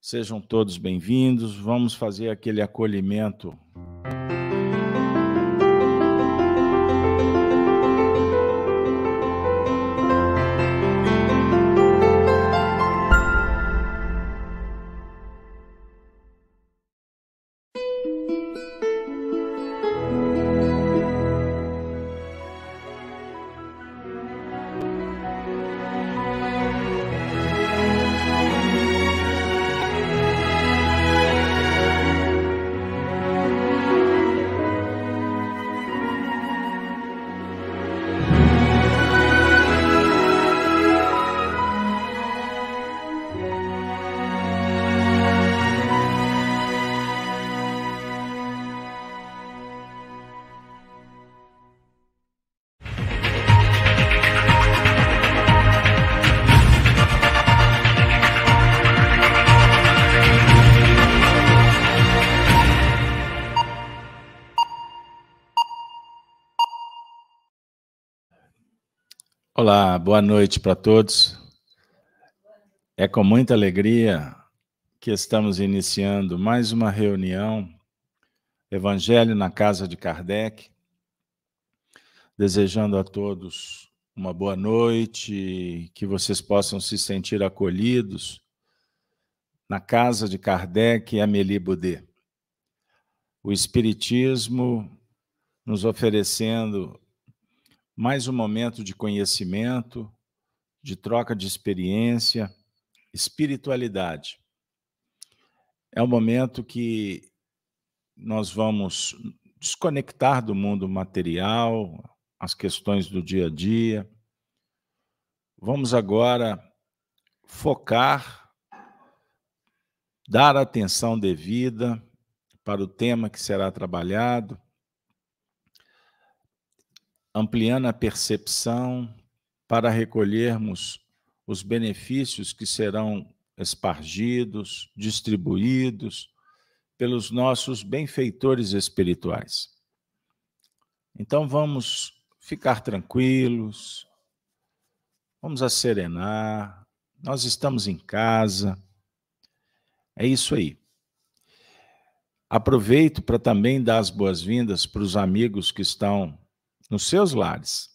Sejam todos bem-vindos. Vamos fazer aquele acolhimento Olá, boa noite para todos. É com muita alegria que estamos iniciando mais uma reunião Evangelho na Casa de Kardec. Desejando a todos uma boa noite, que vocês possam se sentir acolhidos na casa de Kardec e Amélie Boudet. O Espiritismo nos oferecendo mais um momento de conhecimento, de troca de experiência, espiritualidade. É um momento que nós vamos desconectar do mundo material, as questões do dia a dia. Vamos agora focar, dar atenção devida para o tema que será trabalhado ampliando a percepção para recolhermos os benefícios que serão espargidos, distribuídos pelos nossos benfeitores espirituais. Então vamos ficar tranquilos, vamos acerenar, nós estamos em casa, é isso aí. Aproveito para também dar as boas-vindas para os amigos que estão nos seus lares.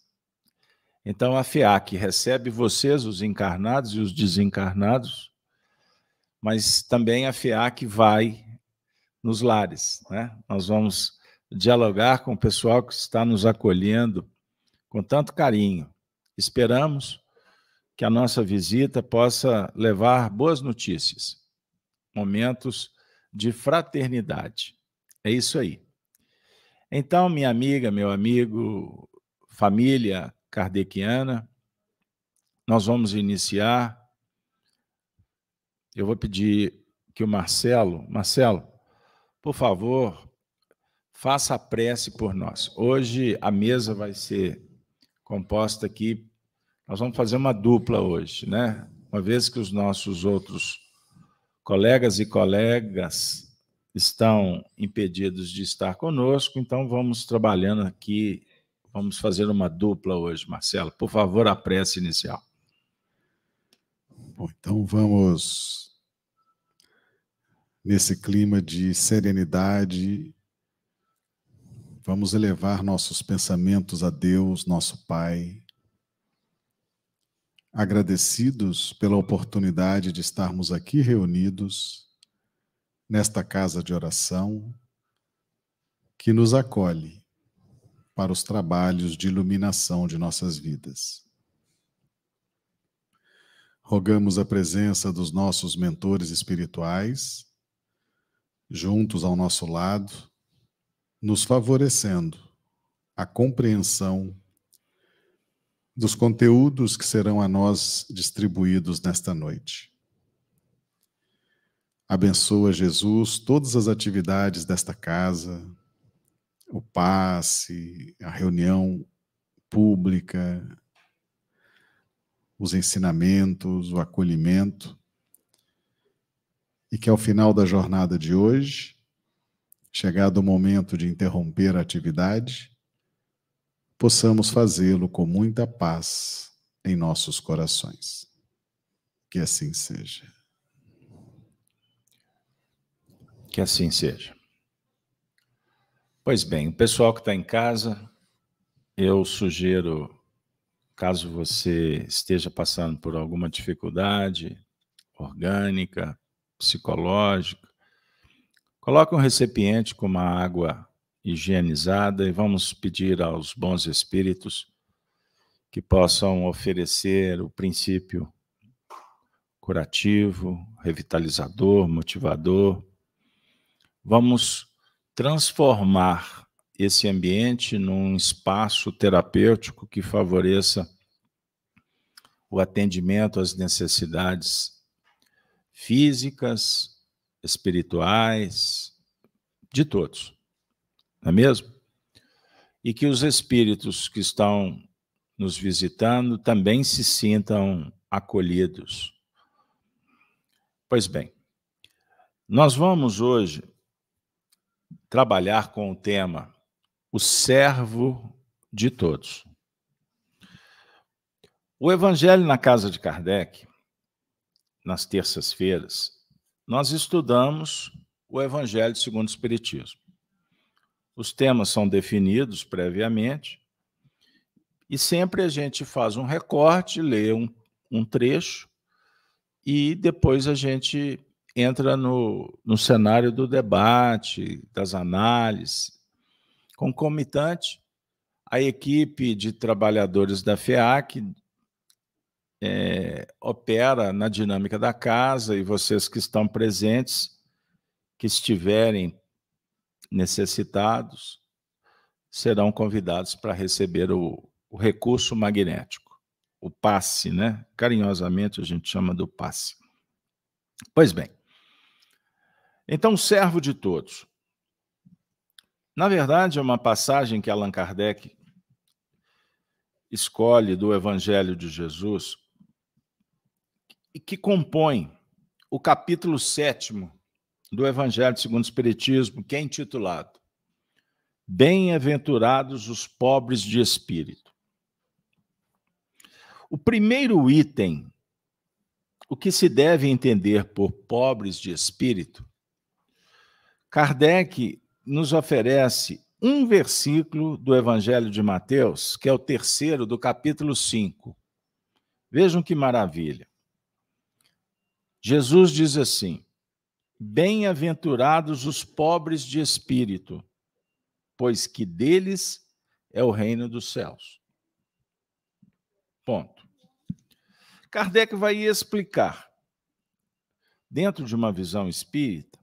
Então a FEAC recebe vocês, os encarnados e os desencarnados, mas também a FEAC vai nos lares. Né? Nós vamos dialogar com o pessoal que está nos acolhendo com tanto carinho. Esperamos que a nossa visita possa levar boas notícias, momentos de fraternidade. É isso aí. Então, minha amiga, meu amigo, família kardeciana, nós vamos iniciar. Eu vou pedir que o Marcelo, Marcelo, por favor, faça a prece por nós. Hoje a mesa vai ser composta aqui, nós vamos fazer uma dupla hoje, né? Uma vez que os nossos outros colegas e colegas estão impedidos de estar conosco, então vamos trabalhando aqui, vamos fazer uma dupla hoje, Marcelo. Por favor, a prece inicial. Bom, então vamos nesse clima de serenidade, vamos elevar nossos pensamentos a Deus, nosso Pai, agradecidos pela oportunidade de estarmos aqui reunidos nesta casa de oração que nos acolhe para os trabalhos de iluminação de nossas vidas. Rogamos a presença dos nossos mentores espirituais, juntos ao nosso lado, nos favorecendo a compreensão dos conteúdos que serão a nós distribuídos nesta noite. Abençoa, Jesus, todas as atividades desta casa, o passe, a reunião pública, os ensinamentos, o acolhimento. E que ao final da jornada de hoje, chegado o momento de interromper a atividade, possamos fazê-lo com muita paz em nossos corações. Que assim seja. Que assim seja. Pois bem, o pessoal que está em casa, eu sugiro, caso você esteja passando por alguma dificuldade orgânica, psicológica, coloque um recipiente com uma água higienizada e vamos pedir aos bons espíritos que possam oferecer o princípio curativo, revitalizador, motivador. Vamos transformar esse ambiente num espaço terapêutico que favoreça o atendimento às necessidades físicas, espirituais, de todos. Não é mesmo? E que os espíritos que estão nos visitando também se sintam acolhidos. Pois bem, nós vamos hoje trabalhar com o tema O Servo de Todos. O Evangelho na Casa de Kardec, nas terças-feiras, nós estudamos o Evangelho segundo o Espiritismo. Os temas são definidos previamente e sempre a gente faz um recorte, lê um, um trecho e depois a gente entra no, no cenário do debate, das análises. Concomitante, a equipe de trabalhadores da FEAC é, opera na dinâmica da casa e vocês que estão presentes, que estiverem necessitados, serão convidados para receber o, o recurso magnético, o passe, né? Carinhosamente a gente chama do passe. Pois bem, então, servo de todos. Na verdade, é uma passagem que Allan Kardec escolhe do Evangelho de Jesus e que compõe o capítulo sétimo do Evangelho segundo o Espiritismo, que é intitulado Bem-aventurados os pobres de espírito. O primeiro item, o que se deve entender por pobres de espírito, Kardec nos oferece um versículo do Evangelho de Mateus, que é o terceiro do capítulo 5. Vejam que maravilha. Jesus diz assim: Bem-aventurados os pobres de espírito, pois que deles é o reino dos céus. Ponto. Kardec vai explicar, dentro de uma visão espírita,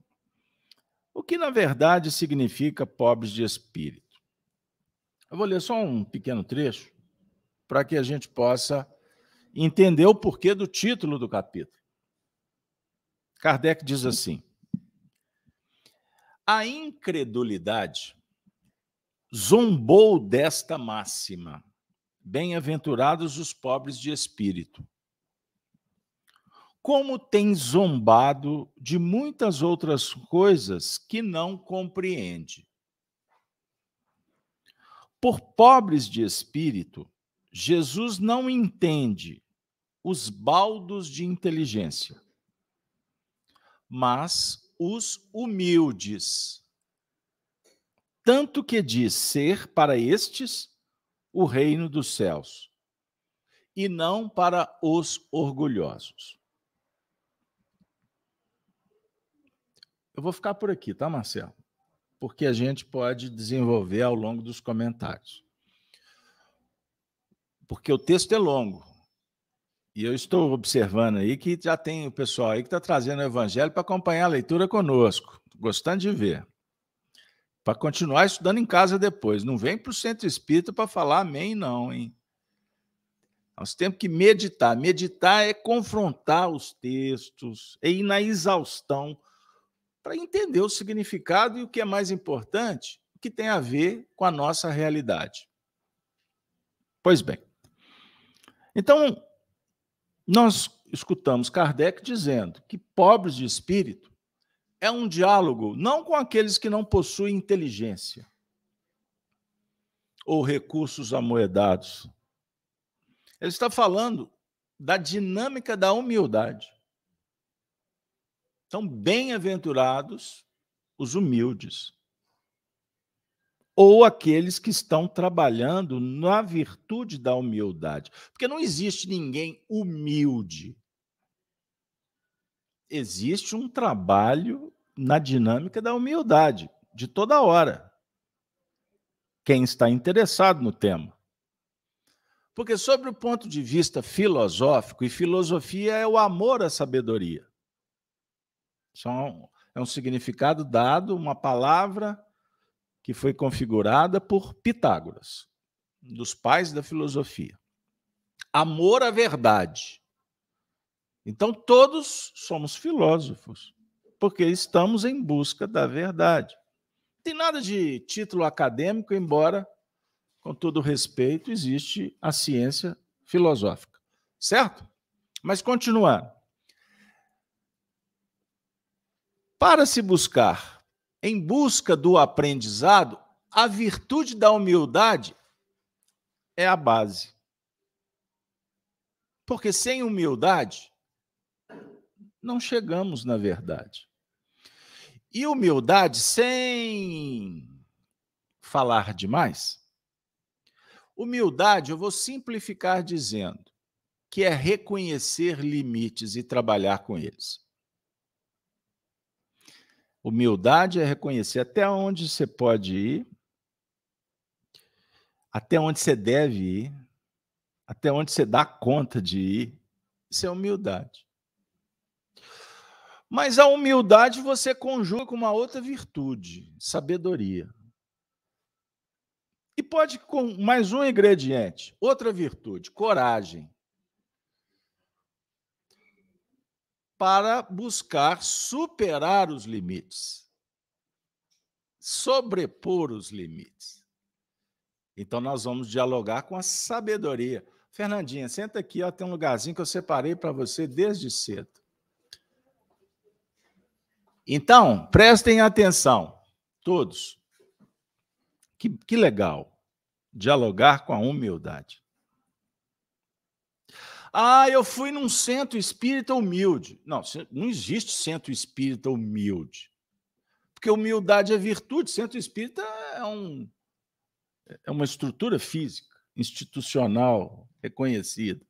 o que na verdade significa pobres de espírito. Eu vou ler só um pequeno trecho para que a gente possa entender o porquê do título do capítulo. Kardec diz assim: A incredulidade zombou desta máxima Bem-aventurados os pobres de espírito. Como tem zombado de muitas outras coisas que não compreende. Por pobres de espírito, Jesus não entende os baldos de inteligência, mas os humildes. Tanto que diz ser para estes o reino dos céus, e não para os orgulhosos. Eu vou ficar por aqui, tá, Marcelo? Porque a gente pode desenvolver ao longo dos comentários. Porque o texto é longo. E eu estou observando aí que já tem o pessoal aí que está trazendo o evangelho para acompanhar a leitura conosco. Gostando de ver para continuar estudando em casa depois. Não vem para o centro espírita para falar amém, não, hein? Nós temos que meditar. Meditar é confrontar os textos, é ir na exaustão para entender o significado e o que é mais importante, o que tem a ver com a nossa realidade. Pois bem. Então, nós escutamos Kardec dizendo que pobres de espírito é um diálogo não com aqueles que não possuem inteligência ou recursos amoedados. Ele está falando da dinâmica da humildade. Então, bem-aventurados os humildes. Ou aqueles que estão trabalhando na virtude da humildade. Porque não existe ninguém humilde. Existe um trabalho na dinâmica da humildade, de toda hora. Quem está interessado no tema. Porque, sobre o ponto de vista filosófico, e filosofia é o amor à sabedoria. É um significado dado, uma palavra que foi configurada por Pitágoras, dos pais da filosofia. Amor à verdade. Então, todos somos filósofos, porque estamos em busca da verdade. Não tem nada de título acadêmico, embora com todo respeito, existe a ciência filosófica, certo? Mas continuando. Para se buscar, em busca do aprendizado, a virtude da humildade é a base. Porque sem humildade, não chegamos na verdade. E humildade, sem falar demais, Humildade, eu vou simplificar dizendo que é reconhecer limites e trabalhar com eles. Humildade é reconhecer até onde você pode ir, até onde você deve ir, até onde você dá conta de ir. Isso é humildade. Mas a humildade você conjuga com uma outra virtude, sabedoria. E pode com mais um ingrediente, outra virtude, coragem. Para buscar superar os limites, sobrepor os limites. Então nós vamos dialogar com a sabedoria. Fernandinha, senta aqui, ó, tem um lugarzinho que eu separei para você desde cedo. Então, prestem atenção, todos. Que, que legal. Dialogar com a humildade. Ah, eu fui num centro espírita humilde. Não, não existe centro espírita humilde. Porque humildade é virtude. Centro espírita é, um, é uma estrutura física, institucional, reconhecida.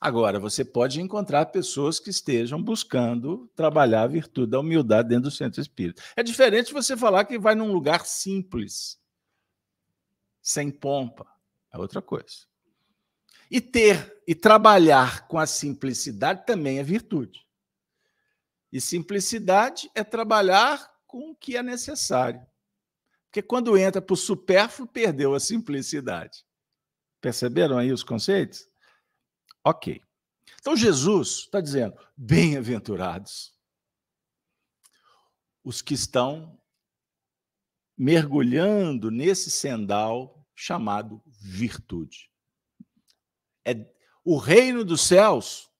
Agora, você pode encontrar pessoas que estejam buscando trabalhar a virtude da humildade dentro do centro espírita. É diferente você falar que vai num lugar simples, sem pompa, é outra coisa. E ter e trabalhar com a simplicidade também é virtude. E simplicidade é trabalhar com o que é necessário. Porque quando entra para o supérfluo, perdeu a simplicidade. Perceberam aí os conceitos? Ok. Então Jesus está dizendo: bem-aventurados os que estão mergulhando nesse sendal chamado virtude. É o reino dos céus,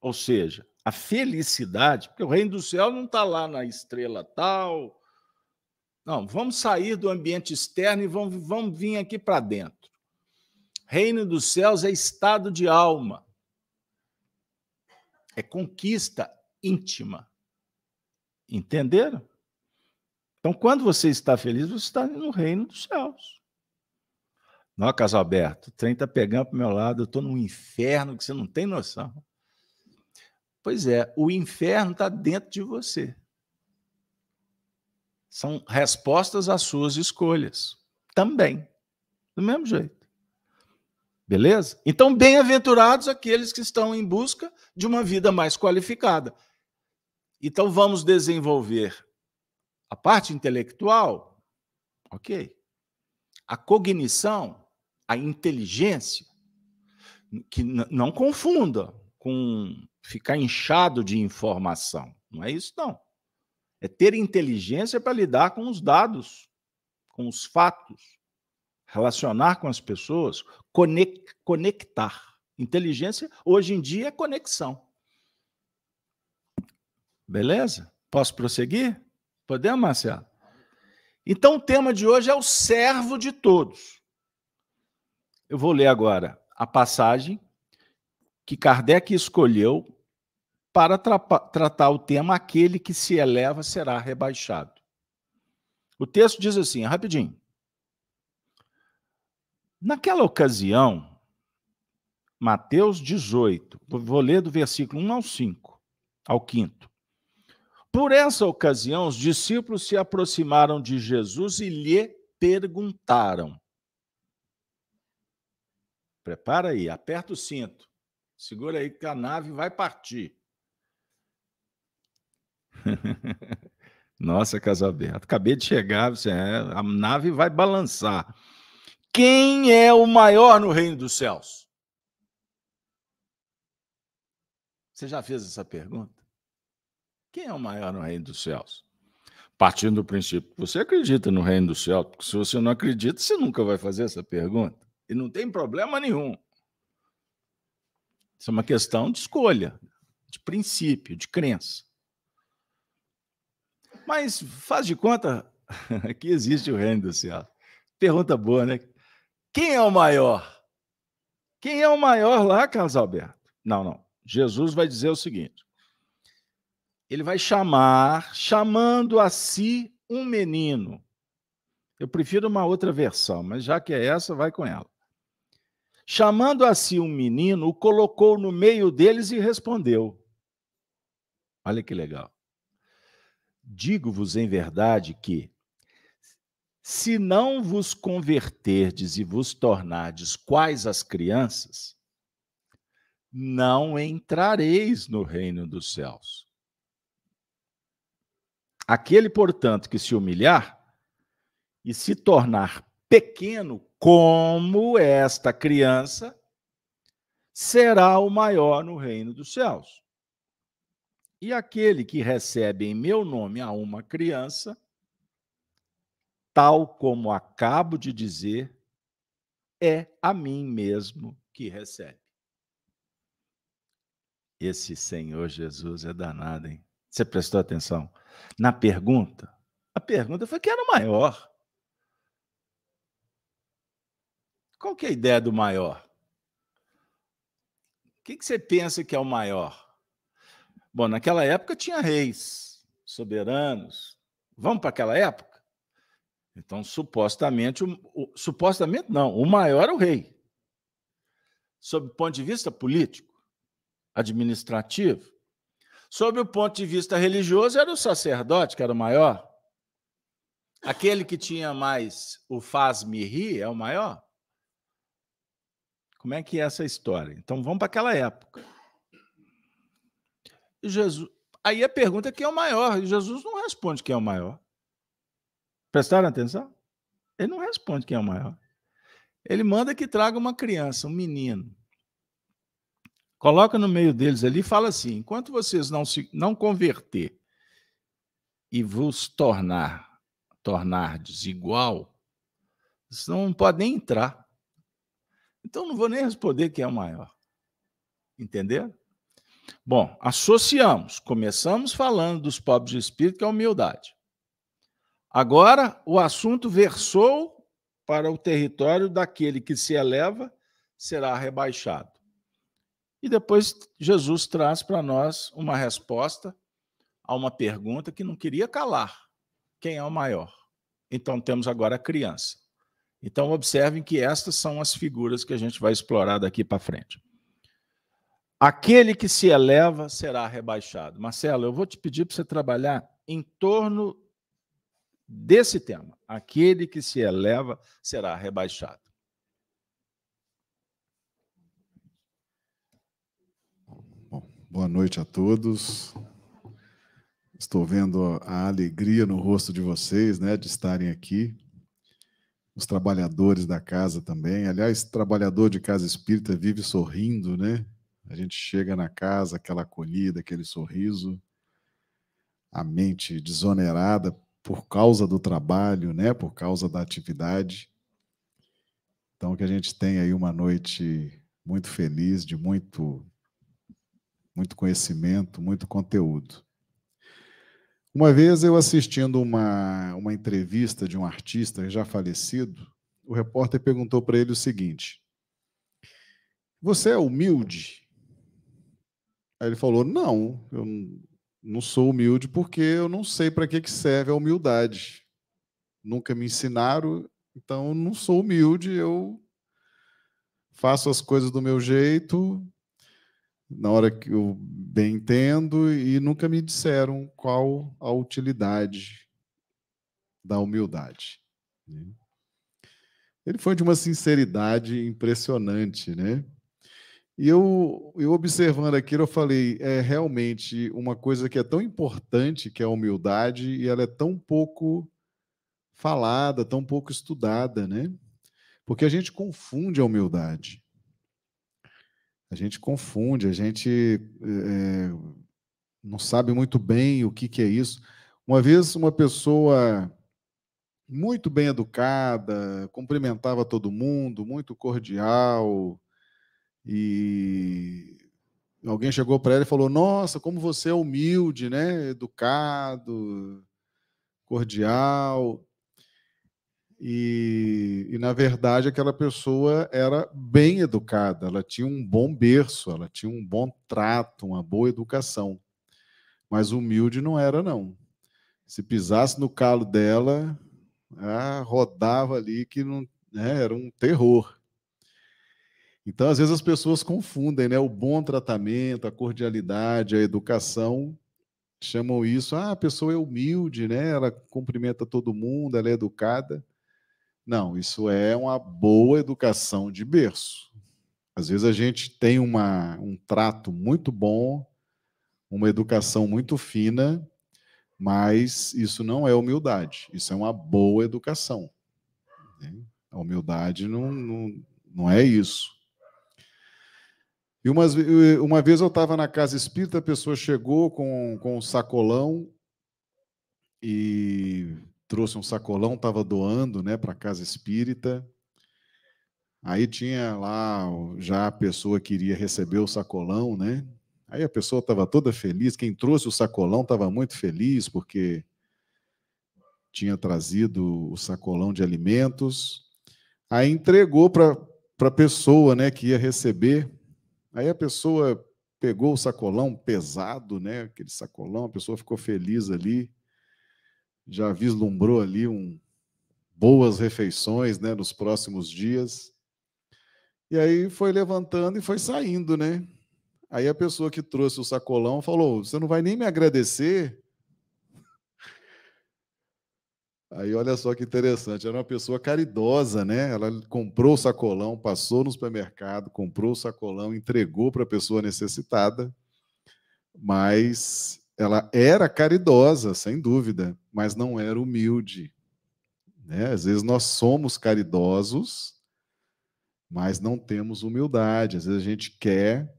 ou seja, a felicidade, porque o reino do céu não está lá na estrela tal. Não, vamos sair do ambiente externo e vamos, vamos vir aqui para dentro. Reino dos céus é estado de alma. É conquista íntima. Entenderam? Então, quando você está feliz, você está no reino dos céus. Não, Casalberto, o trem está pegando para o meu lado, eu estou num inferno que você não tem noção. Pois é, o inferno está dentro de você. São respostas às suas escolhas. Também. Do mesmo jeito. Beleza? Então, bem-aventurados aqueles que estão em busca de uma vida mais qualificada. Então, vamos desenvolver a parte intelectual, ok. A cognição, a inteligência, que não confunda com ficar inchado de informação. Não é isso, não. É ter inteligência para lidar com os dados, com os fatos, relacionar com as pessoas, conectar. Inteligência, hoje em dia, é conexão. Beleza? Posso prosseguir? Podemos, Marcelo? Então, o tema de hoje é o servo de todos. Eu vou ler agora a passagem que Kardec escolheu para tra tratar o tema aquele que se eleva será rebaixado. O texto diz assim, rapidinho. Naquela ocasião, Mateus 18, vou ler do versículo 1 ao 5, ao 5. Por essa ocasião, os discípulos se aproximaram de Jesus e lhe perguntaram. Prepara aí, aperta o cinto. Segura aí que a nave vai partir. Nossa, Casalberto, acabei de chegar, você, é, a nave vai balançar. Quem é o maior no reino dos céus? Você já fez essa pergunta? Quem é o maior no reino dos céus? Partindo do princípio que você acredita no reino dos céus, porque se você não acredita, você nunca vai fazer essa pergunta. E não tem problema nenhum. Isso é uma questão de escolha, de princípio, de crença. Mas faz de conta que existe o reino dos céus. Pergunta boa, né? Quem é o maior? Quem é o maior lá, Carlos Alberto? Não, não. Jesus vai dizer o seguinte: ele vai chamar, chamando a si um menino. Eu prefiro uma outra versão, mas já que é essa, vai com ela. Chamando a si um menino, o colocou no meio deles e respondeu. Olha que legal. Digo-vos em verdade que, se não vos converterdes e vos tornardes quais as crianças, não entrareis no reino dos céus. Aquele, portanto, que se humilhar e se tornar pequeno como esta criança, será o maior no reino dos céus. E aquele que recebe em meu nome a uma criança, tal como acabo de dizer, é a mim mesmo que recebe. Esse Senhor Jesus é danado, hein? Você prestou atenção? na pergunta, a pergunta foi quem era o maior. Qual que é a ideia do maior? O que, que você pensa que é o maior? Bom, naquela época tinha reis, soberanos. Vamos para aquela época? Então, supostamente, o, o, supostamente não, o maior é o rei. Sob o ponto de vista político, administrativo, Sob o ponto de vista religioso, era o sacerdote que era o maior. Aquele que tinha mais o faz-me rir é o maior. Como é que é essa história? Então vamos para aquela época. Jesus, aí a pergunta é quem é o maior. E Jesus não responde quem é o maior. Prestaram atenção? Ele não responde quem é o maior. Ele manda que traga uma criança, um menino. Coloca no meio deles ali e fala assim: enquanto vocês não se não converter e vos tornar tornar desigual, vocês não podem entrar. Então não vou nem responder quem é o maior. Entendeu? Bom, associamos. Começamos falando dos pobres de espírito, que é a humildade. Agora o assunto versou para o território daquele que se eleva será rebaixado. E depois Jesus traz para nós uma resposta a uma pergunta que não queria calar: quem é o maior? Então temos agora a criança. Então observem que estas são as figuras que a gente vai explorar daqui para frente. Aquele que se eleva será rebaixado. Marcelo, eu vou te pedir para você trabalhar em torno desse tema. Aquele que se eleva será rebaixado. Boa noite a todos. Estou vendo a alegria no rosto de vocês, né, de estarem aqui. Os trabalhadores da casa também. Aliás, trabalhador de casa espírita vive sorrindo, né? A gente chega na casa, aquela acolhida, aquele sorriso, a mente desonerada por causa do trabalho, né? Por causa da atividade. Então, que a gente tenha aí uma noite muito feliz, de muito muito conhecimento, muito conteúdo. Uma vez eu assistindo uma, uma entrevista de um artista já falecido, o repórter perguntou para ele o seguinte: Você é humilde? Aí ele falou: Não, eu não sou humilde porque eu não sei para que, que serve a humildade. Nunca me ensinaram, então eu não sou humilde, eu faço as coisas do meu jeito, na hora que eu bem entendo, e nunca me disseram qual a utilidade da humildade. Né? Ele foi de uma sinceridade impressionante, né? E eu, eu observando aquilo, eu falei, é realmente uma coisa que é tão importante, que é a humildade, e ela é tão pouco falada, tão pouco estudada, né? Porque a gente confunde a humildade. A gente confunde, a gente é, não sabe muito bem o que, que é isso. Uma vez, uma pessoa muito bem educada, cumprimentava todo mundo, muito cordial, e alguém chegou para ela e falou: Nossa, como você é humilde, né? Educado, cordial. E, e, na verdade, aquela pessoa era bem educada, ela tinha um bom berço, ela tinha um bom trato, uma boa educação. Mas humilde não era, não. Se pisasse no calo dela, ah, rodava ali que não, né, era um terror. Então, às vezes as pessoas confundem, né? O bom tratamento, a cordialidade, a educação, chamam isso, ah, a pessoa é humilde, né? Ela cumprimenta todo mundo, ela é educada. Não, isso é uma boa educação de berço. Às vezes a gente tem uma, um trato muito bom, uma educação muito fina, mas isso não é humildade, isso é uma boa educação. Né? A humildade não, não, não é isso. E uma, uma vez eu estava na casa espírita, a pessoa chegou com, com um sacolão e trouxe um sacolão, estava doando né, para a casa espírita. Aí tinha lá já a pessoa que iria receber o sacolão, né? Aí a pessoa estava toda feliz. Quem trouxe o sacolão estava muito feliz porque tinha trazido o sacolão de alimentos. Aí entregou para a pessoa né, que ia receber. Aí a pessoa pegou o sacolão pesado, né? Aquele sacolão, a pessoa ficou feliz ali, já vislumbrou ali um boas refeições, né, nos próximos dias. E aí foi levantando e foi saindo, né? Aí a pessoa que trouxe o sacolão falou: "Você não vai nem me agradecer?" Aí olha só que interessante, era uma pessoa caridosa, né? Ela comprou o sacolão, passou no supermercado, comprou o sacolão, entregou para a pessoa necessitada, mas ela era caridosa, sem dúvida, mas não era humilde. Né? Às vezes nós somos caridosos, mas não temos humildade. Às vezes a gente quer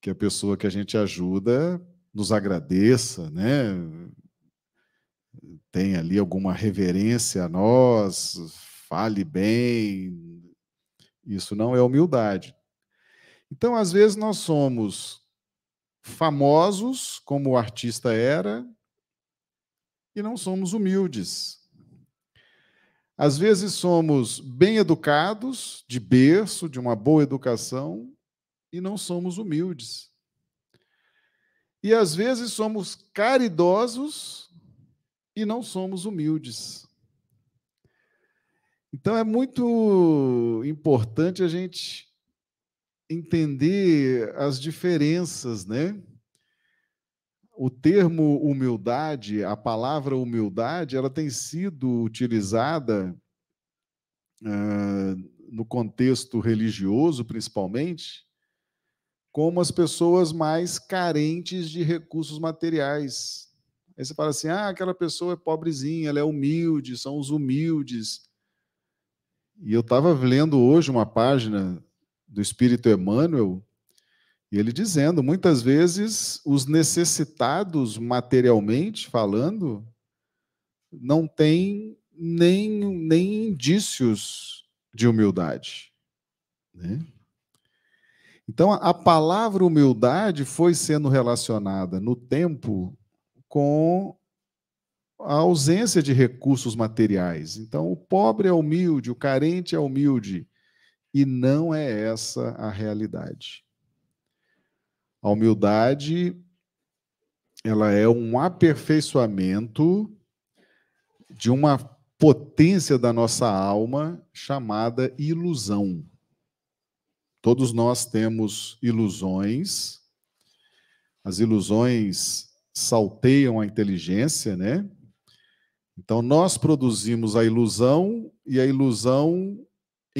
que a pessoa que a gente ajuda nos agradeça, né? tem ali alguma reverência a nós, fale bem. Isso não é humildade. Então, às vezes, nós somos famosos, como o artista era, e não somos humildes. Às vezes somos bem educados, de berço, de uma boa educação, e não somos humildes. E às vezes somos caridosos, e não somos humildes. Então é muito importante a gente entender as diferenças, né? O termo humildade, a palavra humildade, ela tem sido utilizada uh, no contexto religioso, principalmente, como as pessoas mais carentes de recursos materiais, Aí você fala assim: ah, aquela pessoa é pobrezinha, ela é humilde, são os humildes. E eu estava lendo hoje uma página do Espírito Emmanuel, e ele dizendo: muitas vezes os necessitados materialmente falando não têm nem, nem indícios de humildade. Né? Então, a palavra humildade foi sendo relacionada no tempo com a ausência de recursos materiais. Então, o pobre é humilde, o carente é humilde, e não é essa a realidade. A humildade ela é um aperfeiçoamento de uma potência da nossa alma chamada ilusão. Todos nós temos ilusões. As ilusões salteiam a inteligência, né? Então nós produzimos a ilusão e a ilusão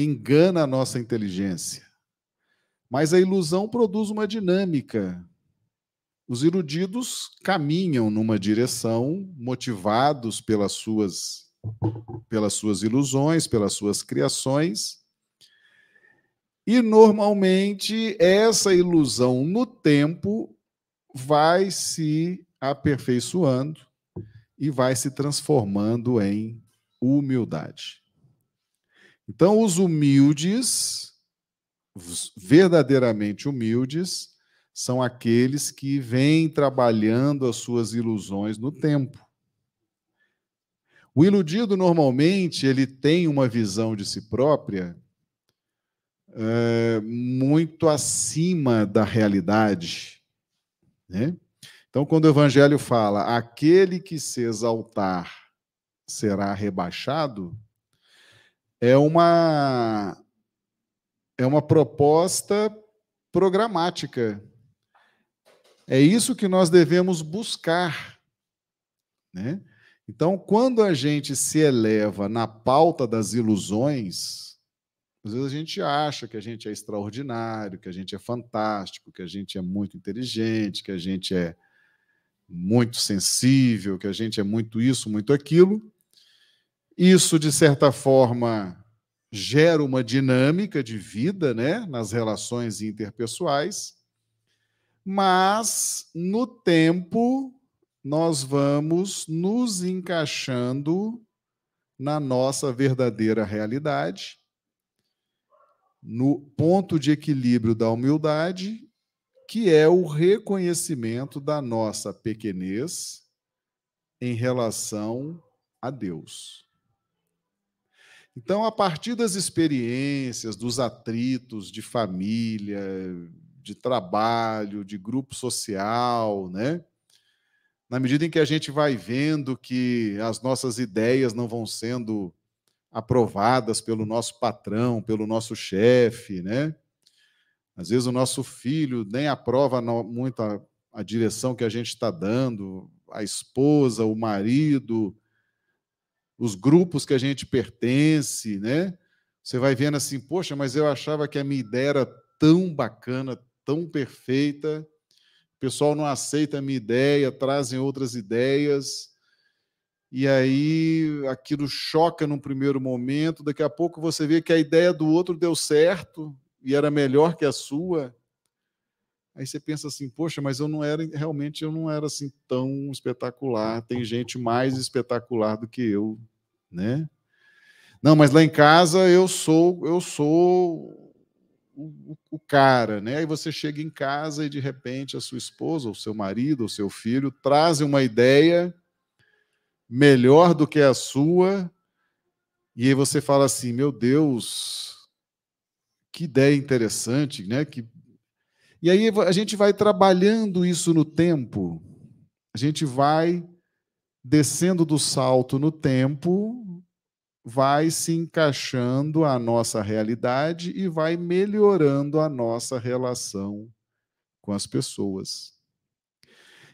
engana a nossa inteligência. Mas a ilusão produz uma dinâmica. Os iludidos caminham numa direção, motivados pelas suas, pelas suas ilusões, pelas suas criações. E normalmente essa ilusão no tempo vai se aperfeiçoando e vai se transformando em humildade. Então, os humildes, os verdadeiramente humildes, são aqueles que vêm trabalhando as suas ilusões no tempo. O iludido, normalmente, ele tem uma visão de si própria é, muito acima da realidade. Né? Então, quando o Evangelho fala aquele que se exaltar será rebaixado, é uma é uma proposta programática. É isso que nós devemos buscar, né? Então, quando a gente se eleva na pauta das ilusões, às vezes a gente acha que a gente é extraordinário, que a gente é fantástico, que a gente é muito inteligente, que a gente é muito sensível, que a gente é muito isso, muito aquilo. Isso, de certa forma, gera uma dinâmica de vida né, nas relações interpessoais, mas no tempo nós vamos nos encaixando na nossa verdadeira realidade, no ponto de equilíbrio da humildade, que é o reconhecimento da nossa pequenez em relação a Deus. Então, a partir das experiências, dos atritos de família, de trabalho, de grupo social, né? Na medida em que a gente vai vendo que as nossas ideias não vão sendo aprovadas pelo nosso patrão, pelo nosso chefe, né? Às vezes o nosso filho nem aprova muito a, a direção que a gente está dando, a esposa, o marido, os grupos que a gente pertence, né? Você vai vendo assim, poxa, mas eu achava que a minha ideia era tão bacana, tão perfeita. O pessoal não aceita a minha ideia, trazem outras ideias. E aí aquilo choca num primeiro momento, daqui a pouco você vê que a ideia do outro deu certo e era melhor que a sua. Aí você pensa assim, poxa, mas eu não era realmente eu não era assim tão espetacular. Tem gente mais espetacular do que eu, né? Não, mas lá em casa eu sou eu sou o, o, cara, né? Aí você chega em casa e de repente a sua esposa, ou seu marido, ou seu filho trazem uma ideia melhor do que a sua, e aí você fala assim: meu Deus, que ideia interessante, né? Que e aí a gente vai trabalhando isso no tempo, a gente vai descendo do salto no tempo, vai se encaixando a nossa realidade e vai melhorando a nossa relação com as pessoas.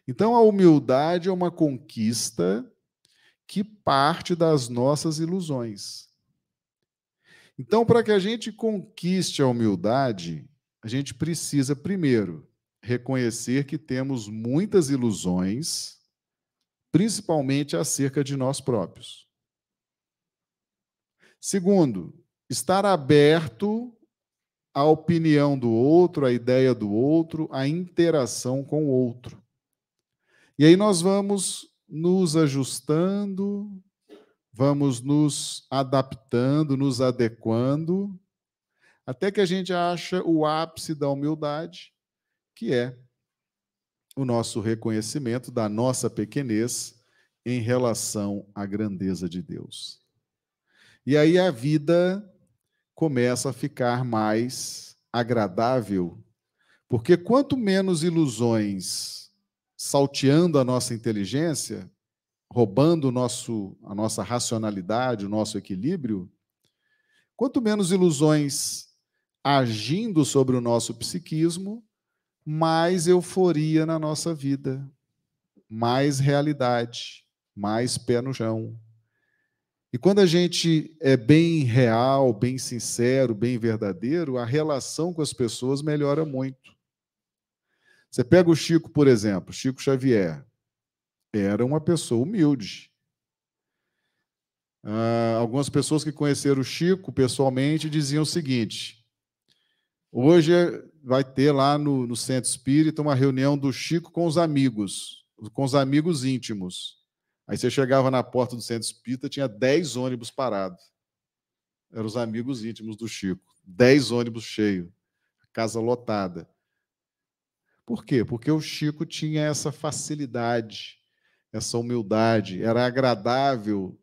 Então a humildade é uma conquista que parte das nossas ilusões. Então, para que a gente conquiste a humildade, a gente precisa, primeiro, reconhecer que temos muitas ilusões, principalmente acerca de nós próprios. Segundo, estar aberto à opinião do outro, à ideia do outro, à interação com o outro. E aí nós vamos nos ajustando, vamos nos adaptando, nos adequando até que a gente acha o ápice da humildade, que é o nosso reconhecimento da nossa pequenez em relação à grandeza de Deus. E aí a vida começa a ficar mais agradável, Porque quanto menos ilusões salteando a nossa inteligência, roubando o nosso, a nossa racionalidade, o nosso equilíbrio, quanto menos ilusões agindo sobre o nosso psiquismo, mais euforia na nossa vida, mais realidade, mais pé no chão. E quando a gente é bem real, bem sincero, bem verdadeiro, a relação com as pessoas melhora muito. Você pega o Chico, por exemplo, Chico Xavier, era uma pessoa humilde. Ah, algumas pessoas que conheceram o Chico pessoalmente diziam o seguinte: hoje vai ter lá no, no Centro Espírita uma reunião do Chico com os amigos, com os amigos íntimos. Aí você chegava na porta do Centro Espírita, tinha 10 ônibus parados. Eram os amigos íntimos do Chico. 10 ônibus cheios, casa lotada. Por quê? Porque o Chico tinha essa facilidade, essa humildade. Era agradável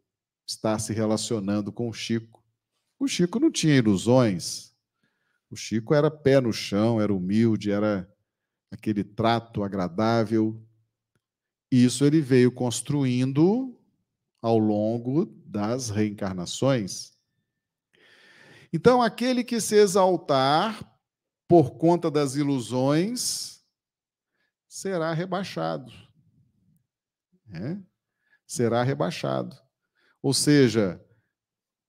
estar se relacionando com o Chico. O Chico não tinha ilusões, o Chico era pé no chão, era humilde, era aquele trato agradável. Isso ele veio construindo ao longo das reencarnações. Então, aquele que se exaltar por conta das ilusões será rebaixado. É? Será rebaixado. Ou seja,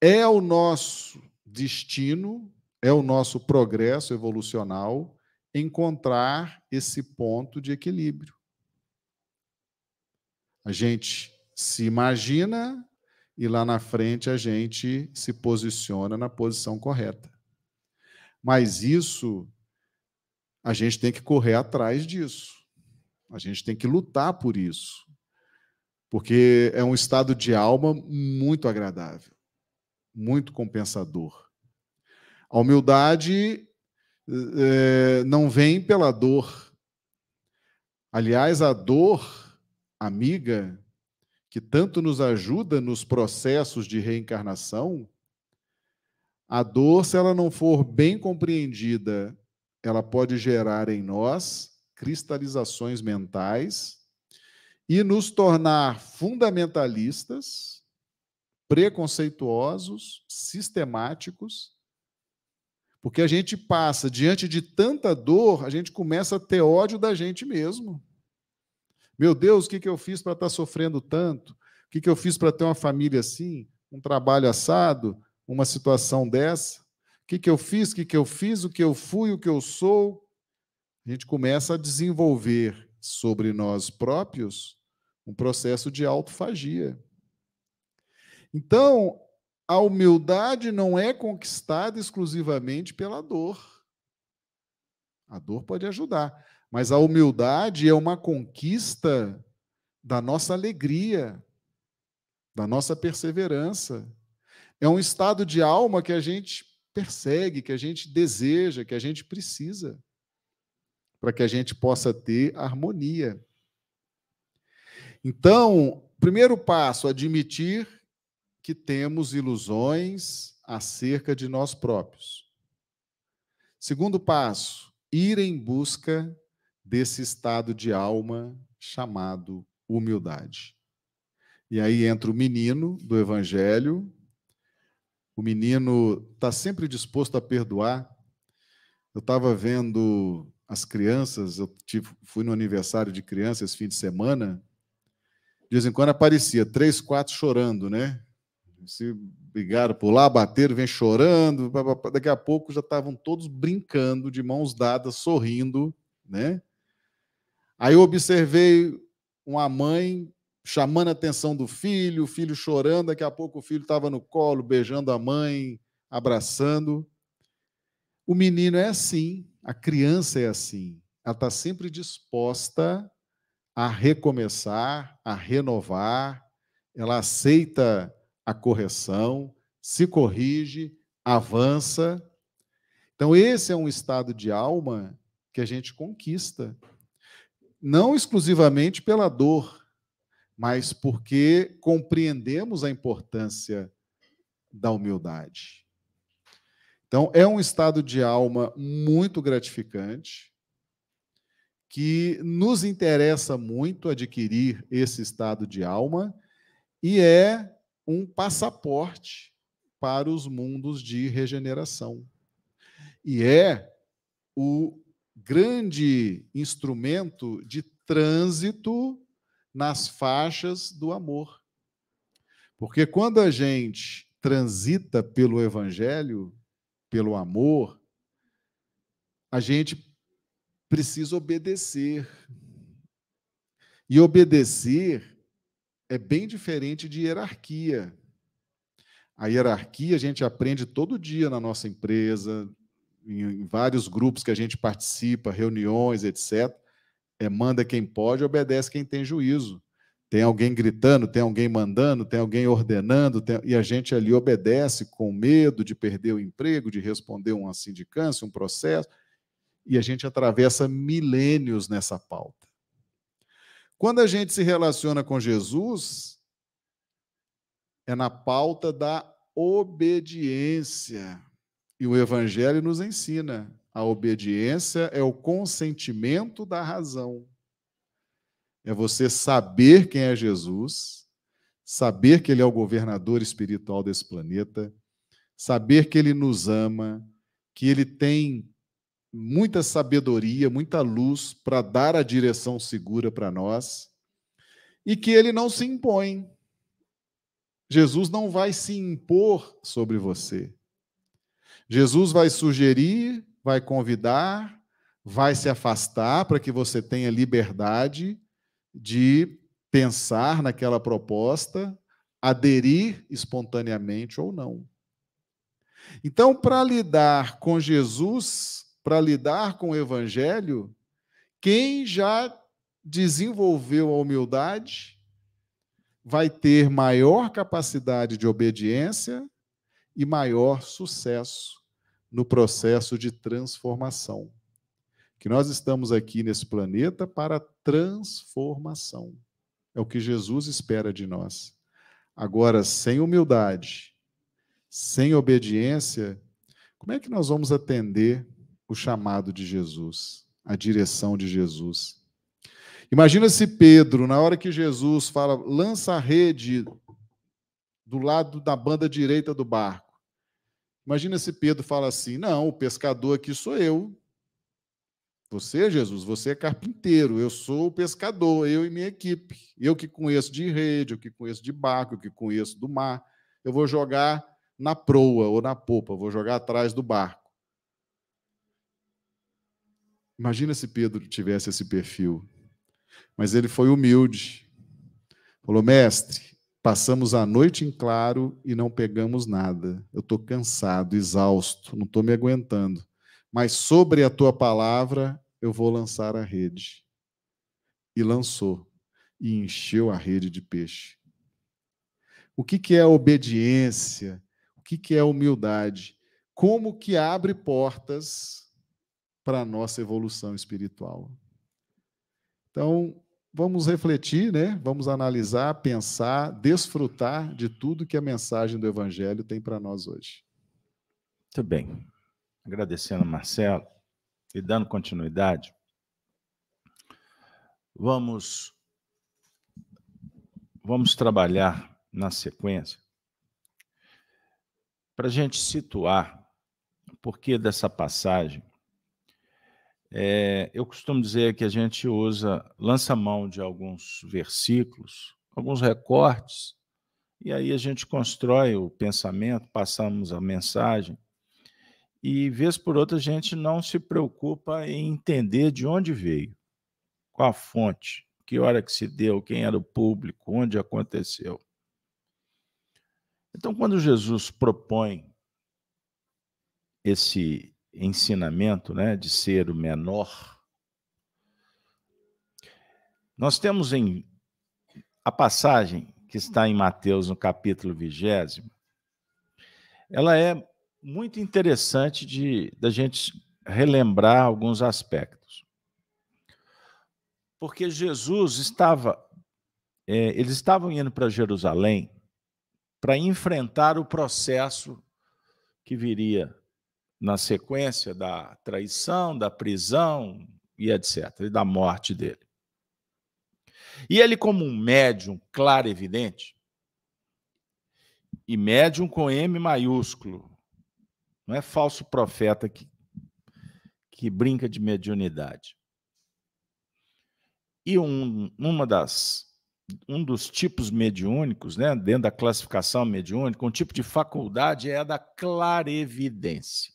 é o nosso destino é o nosso progresso evolucional encontrar esse ponto de equilíbrio. A gente se imagina e lá na frente a gente se posiciona na posição correta. Mas isso, a gente tem que correr atrás disso. A gente tem que lutar por isso. Porque é um estado de alma muito agradável, muito compensador. A humildade é, não vem pela dor. Aliás, a dor amiga, que tanto nos ajuda nos processos de reencarnação, a dor, se ela não for bem compreendida, ela pode gerar em nós cristalizações mentais e nos tornar fundamentalistas, preconceituosos, sistemáticos porque a gente passa diante de tanta dor, a gente começa a ter ódio da gente mesmo. Meu Deus, o que, que eu fiz para estar tá sofrendo tanto? O que, que eu fiz para ter uma família assim? Um trabalho assado? Uma situação dessa? O que, que eu fiz? O que, que eu fiz? O que eu fui? O que eu sou? A gente começa a desenvolver sobre nós próprios um processo de autofagia. Então, a humildade não é conquistada exclusivamente pela dor. A dor pode ajudar, mas a humildade é uma conquista da nossa alegria, da nossa perseverança. É um estado de alma que a gente persegue, que a gente deseja, que a gente precisa, para que a gente possa ter harmonia. Então, primeiro passo, admitir que temos ilusões acerca de nós próprios. Segundo passo, ir em busca desse estado de alma chamado humildade. E aí entra o menino do evangelho. O menino está sempre disposto a perdoar. Eu estava vendo as crianças, eu tive, fui no aniversário de crianças esse fim de semana. De vez em quando aparecia três, quatro chorando, né? Se brigaram por lá, bateram, vem chorando, daqui a pouco já estavam todos brincando, de mãos dadas, sorrindo, né? Aí eu observei uma mãe chamando a atenção do filho, o filho chorando, daqui a pouco o filho estava no colo, beijando a mãe, abraçando. O menino é assim, a criança é assim, ela está sempre disposta a recomeçar, a renovar, ela aceita a correção, se corrige, avança. Então, esse é um estado de alma que a gente conquista, não exclusivamente pela dor, mas porque compreendemos a importância da humildade. Então, é um estado de alma muito gratificante, que nos interessa muito adquirir esse estado de alma e é um passaporte para os mundos de regeneração. E é o grande instrumento de trânsito nas faixas do amor. Porque quando a gente transita pelo evangelho, pelo amor, a gente precisa obedecer. E obedecer é bem diferente de hierarquia. A hierarquia a gente aprende todo dia na nossa empresa, em vários grupos que a gente participa, reuniões, etc. É manda quem pode, obedece quem tem juízo. Tem alguém gritando, tem alguém mandando, tem alguém ordenando, tem... e a gente ali obedece com medo de perder o emprego, de responder uma sindicância, um processo, e a gente atravessa milênios nessa pauta. Quando a gente se relaciona com Jesus, é na pauta da obediência. E o Evangelho nos ensina: a obediência é o consentimento da razão. É você saber quem é Jesus, saber que Ele é o governador espiritual desse planeta, saber que Ele nos ama, que Ele tem muita sabedoria, muita luz para dar a direção segura para nós e que Ele não se impõe. Jesus não vai se impor sobre você. Jesus vai sugerir, vai convidar, vai se afastar para que você tenha liberdade de pensar naquela proposta, aderir espontaneamente ou não. Então, para lidar com Jesus, para lidar com o Evangelho, quem já desenvolveu a humildade vai ter maior capacidade de obediência e maior sucesso no processo de transformação. Que nós estamos aqui nesse planeta para transformação. É o que Jesus espera de nós. Agora, sem humildade, sem obediência, como é que nós vamos atender o chamado de Jesus, a direção de Jesus? Imagina se Pedro, na hora que Jesus fala, lança a rede do lado da banda direita do barco. Imagina se Pedro fala assim: não, o pescador aqui sou eu. Você, Jesus, você é carpinteiro, eu sou o pescador, eu e minha equipe. Eu que conheço de rede, eu que conheço de barco, eu que conheço do mar. Eu vou jogar na proa ou na popa, vou jogar atrás do barco. Imagina se Pedro tivesse esse perfil. Mas ele foi humilde. Falou, mestre, Passamos a noite em claro e não pegamos nada. Eu estou cansado, exausto, não estou me aguentando. Mas sobre a tua palavra eu vou lançar a rede. E lançou, e encheu a rede de peixe. O que, que é obediência? O que, que é humildade? Como que abre portas para a nossa evolução espiritual? Então, vamos refletir, né? Vamos analisar, pensar, desfrutar de tudo que a mensagem do Evangelho tem para nós hoje. Muito bem. Agradecendo, Marcelo, e dando continuidade, vamos vamos trabalhar na sequência para a gente situar o porquê dessa passagem é, eu costumo dizer que a gente usa, lança mão de alguns versículos, alguns recortes, e aí a gente constrói o pensamento, passamos a mensagem, e vez por outra a gente não se preocupa em entender de onde veio, qual a fonte, que hora que se deu, quem era o público, onde aconteceu. Então, quando Jesus propõe esse ensinamento né, de ser o menor, nós temos em a passagem que está em Mateus, no capítulo vigésimo, ela é muito interessante de da gente relembrar alguns aspectos. Porque Jesus estava, é, eles estavam indo para Jerusalém para enfrentar o processo que viria na sequência da traição, da prisão, e etc., e da morte dele. E ele, como um médium claro evidente, e médium com M maiúsculo, não é falso profeta que, que brinca de mediunidade. E um, uma das, um dos tipos mediúnicos, né, dentro da classificação mediúnica, um tipo de faculdade é a da clarevidência.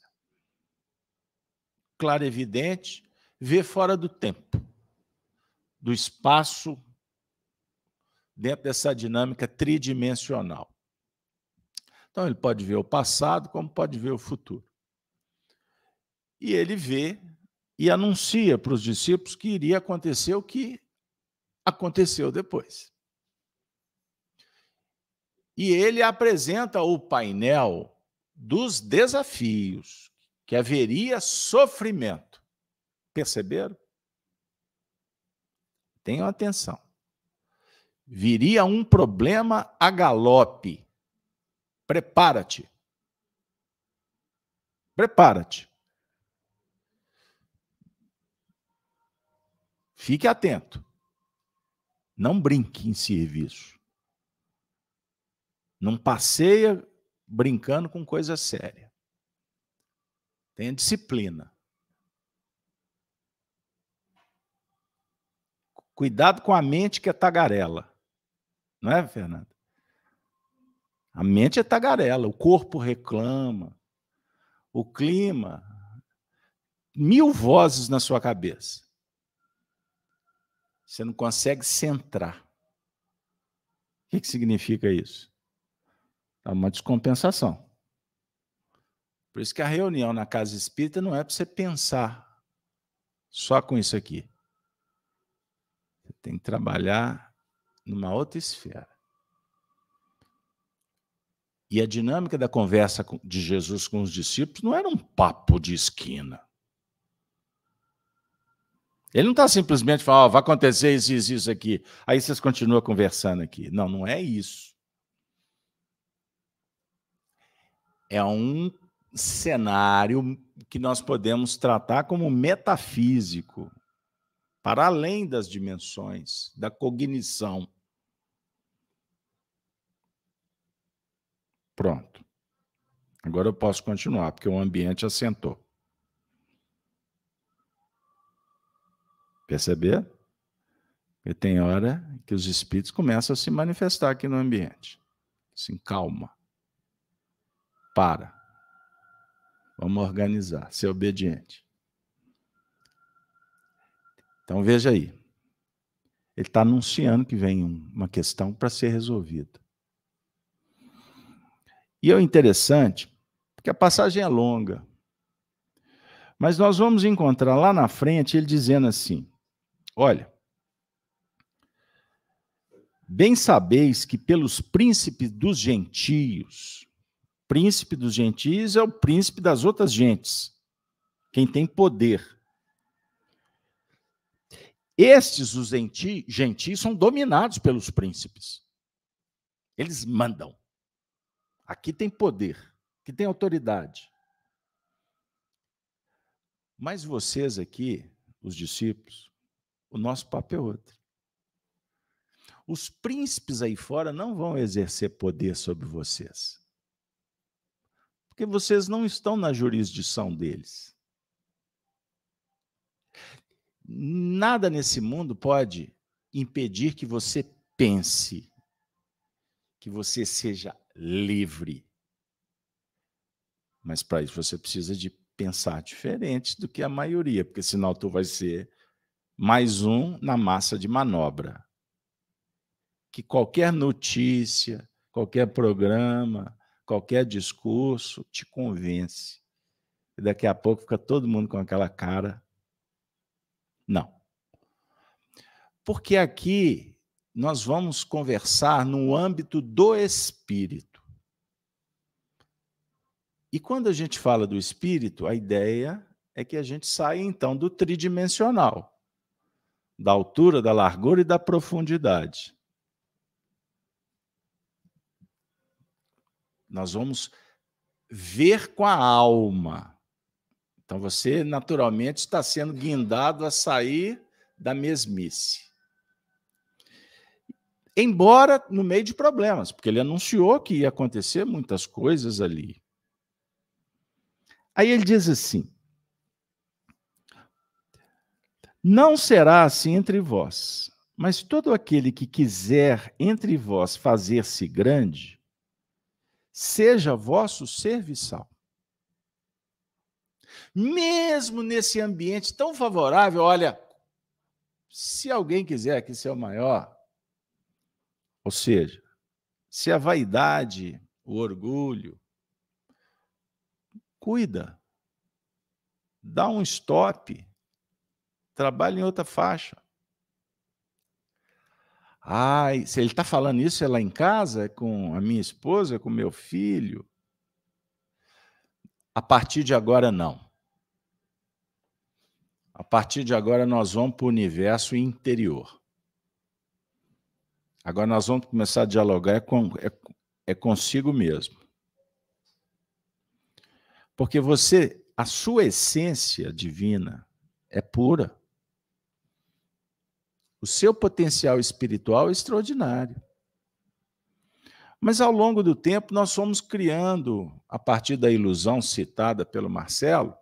Clarevidente vê fora do tempo, do espaço, dentro dessa dinâmica tridimensional. Então, ele pode ver o passado, como pode ver o futuro. E ele vê e anuncia para os discípulos que iria acontecer o que aconteceu depois. E ele apresenta o painel dos desafios, que haveria sofrimento. Perceberam? Tenham atenção. Viria um problema a galope. Prepara-te. Prepara-te. Fique atento. Não brinque em serviço. Não passeia brincando com coisa séria. Tenha disciplina. Cuidado com a mente que é tagarela. Não é, Fernando? A mente é tagarela, o corpo reclama, o clima, mil vozes na sua cabeça. Você não consegue centrar. O que, que significa isso? É uma descompensação. Por isso que a reunião na casa espírita não é para você pensar só com isso aqui. Você tem que trabalhar numa outra esfera. E a dinâmica da conversa de Jesus com os discípulos não era um papo de esquina. Ele não está simplesmente falando, oh, vai acontecer isso, isso, isso aqui. Aí vocês continuam conversando aqui. Não, não é isso. É um cenário que nós podemos tratar como metafísico, para além das dimensões da cognição. Pronto. Agora eu posso continuar, porque o ambiente assentou. Perceber? Porque tem hora que os espíritos começam a se manifestar aqui no ambiente. Assim, calma. Para. Vamos organizar, ser obediente. Então veja aí. Ele está anunciando que vem uma questão para ser resolvida. E é interessante, porque a passagem é longa. Mas nós vamos encontrar lá na frente ele dizendo assim: Olha, bem sabeis que pelos príncipes dos gentios, príncipe dos gentios é o príncipe das outras gentes, quem tem poder. Estes, os gentios, são dominados pelos príncipes. Eles mandam. Aqui tem poder, aqui tem autoridade. Mas vocês aqui, os discípulos, o nosso papel é outro. Os príncipes aí fora não vão exercer poder sobre vocês. Porque vocês não estão na jurisdição deles. Nada nesse mundo pode impedir que você pense, que você seja livre. Mas para isso você precisa de pensar diferente do que a maioria, porque senão tu vai ser mais um na massa de manobra. Que qualquer notícia, qualquer programa, qualquer discurso te convence. E daqui a pouco fica todo mundo com aquela cara. Não. Porque aqui nós vamos conversar no âmbito do espírito. E quando a gente fala do espírito, a ideia é que a gente saia então do tridimensional da altura, da largura e da profundidade. Nós vamos ver com a alma. Então você naturalmente está sendo guindado a sair da mesmice. Embora no meio de problemas, porque ele anunciou que ia acontecer muitas coisas ali. Aí ele diz assim: Não será assim entre vós, mas todo aquele que quiser entre vós fazer-se grande, seja vosso serviçal. Mesmo nesse ambiente tão favorável, olha, se alguém quiser aqui ser o maior, ou seja, se a vaidade, o orgulho, cuida, dá um stop, trabalha em outra faixa. Ai, se ele está falando isso é lá em casa, é com a minha esposa, é com meu filho. A partir de agora, não. A partir de agora, nós vamos para o universo interior. Agora nós vamos começar a dialogar é, com, é, é consigo mesmo. Porque você, a sua essência divina é pura. O seu potencial espiritual é extraordinário. Mas ao longo do tempo, nós fomos criando, a partir da ilusão citada pelo Marcelo,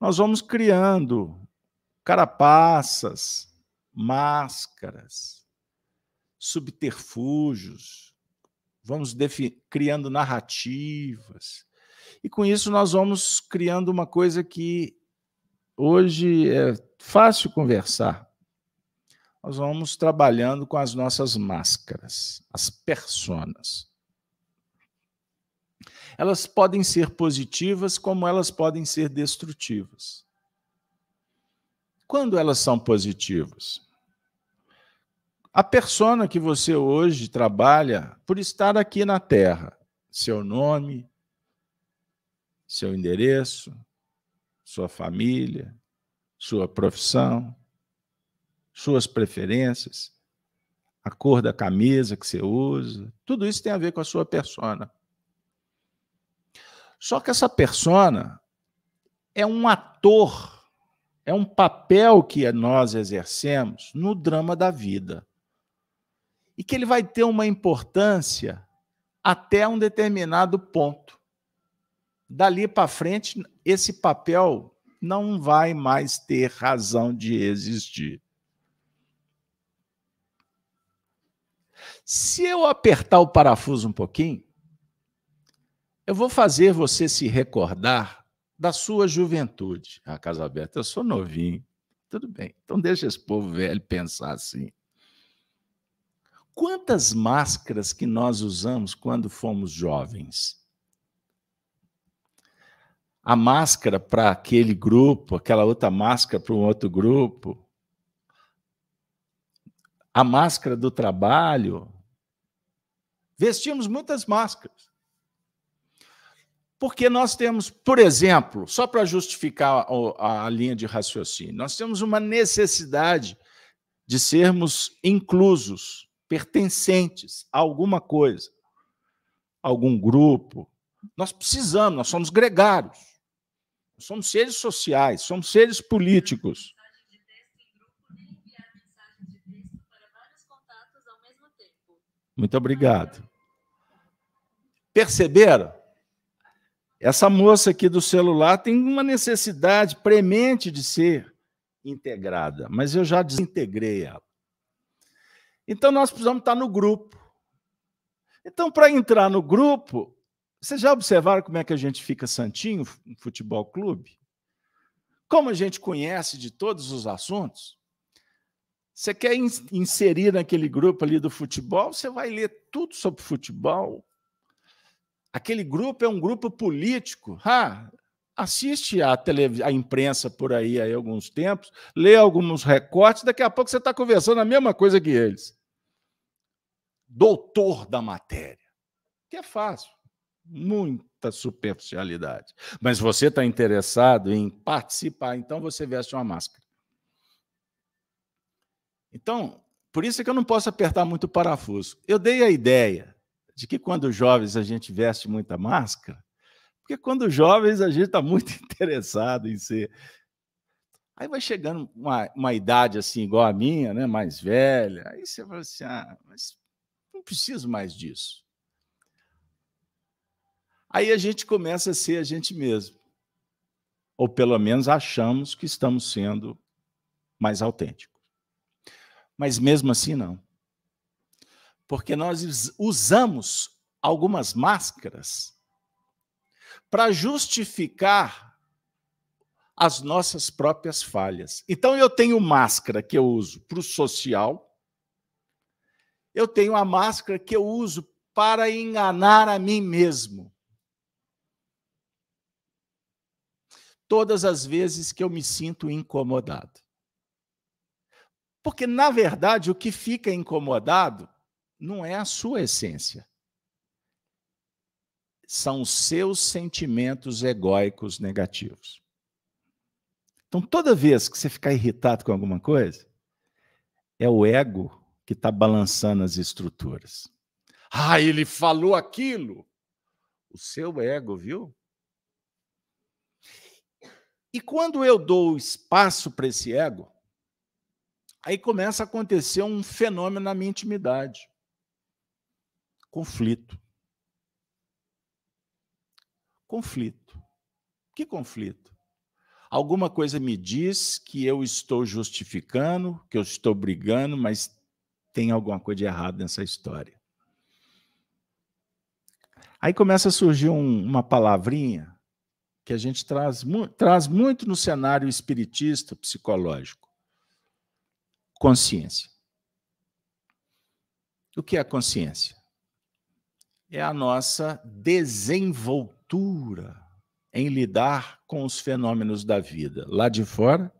nós vamos criando carapaças, máscaras, subterfúgios, vamos criando narrativas. E com isso nós vamos criando uma coisa que hoje é fácil conversar. Nós vamos trabalhando com as nossas máscaras, as personas. Elas podem ser positivas, como elas podem ser destrutivas. Quando elas são positivas? A persona que você hoje trabalha por estar aqui na Terra, seu nome, seu endereço, sua família, sua profissão, suas preferências, a cor da camisa que você usa, tudo isso tem a ver com a sua persona. Só que essa persona é um ator, é um papel que nós exercemos no drama da vida e que ele vai ter uma importância até um determinado ponto. Dali para frente, esse papel não vai mais ter razão de existir. Se eu apertar o parafuso um pouquinho, eu vou fazer você se recordar da sua juventude. Ah, Casa Aberta, eu sou novinho. Tudo bem. Então deixa esse povo velho pensar assim. Quantas máscaras que nós usamos quando fomos jovens? A máscara para aquele grupo, aquela outra máscara para um outro grupo. A máscara do trabalho. Vestimos muitas máscaras. Porque nós temos, por exemplo, só para justificar a, a linha de raciocínio, nós temos uma necessidade de sermos inclusos pertencentes a alguma coisa, a algum grupo. Nós precisamos, nós somos gregários. Nós somos seres sociais, somos seres políticos. Muito obrigado. Perceberam? Essa moça aqui do celular tem uma necessidade premente de ser integrada, mas eu já desintegrei ela. Então nós precisamos estar no grupo. Então, para entrar no grupo, vocês já observaram como é que a gente fica santinho no futebol clube? Como a gente conhece de todos os assuntos? Você quer inserir naquele grupo ali do futebol, você vai ler tudo sobre futebol. Aquele grupo é um grupo político. Ah, assiste a, a imprensa por aí há alguns tempos, lê alguns recortes, daqui a pouco você está conversando a mesma coisa que eles doutor da matéria. Que é fácil, muita superficialidade. Mas você está interessado em participar, então você veste uma máscara. Então, por isso é que eu não posso apertar muito o parafuso. Eu dei a ideia de que quando jovens a gente veste muita máscara, Porque quando jovens a gente está muito interessado em ser. Aí vai chegando uma, uma idade assim, igual a minha, né? mais velha, aí você fala assim: ah, mas não preciso mais disso. Aí a gente começa a ser a gente mesmo. Ou pelo menos achamos que estamos sendo mais autênticos. Mas mesmo assim, não. Porque nós usamos algumas máscaras para justificar as nossas próprias falhas. Então, eu tenho máscara que eu uso para o social, eu tenho a máscara que eu uso para enganar a mim mesmo. Todas as vezes que eu me sinto incomodado. Porque, na verdade, o que fica incomodado não é a sua essência. São os seus sentimentos egóicos negativos. Então, toda vez que você ficar irritado com alguma coisa, é o ego que está balançando as estruturas. Ah, ele falou aquilo. O seu ego, viu? E quando eu dou espaço para esse ego, aí começa a acontecer um fenômeno na minha intimidade conflito. Conflito. Que conflito? Alguma coisa me diz que eu estou justificando, que eu estou brigando, mas tem alguma coisa de errado nessa história. Aí começa a surgir um, uma palavrinha que a gente traz, mu traz muito no cenário espiritista, psicológico: consciência. O que é consciência? É a nossa desenvoltura em lidar com os fenômenos da vida, lá de fora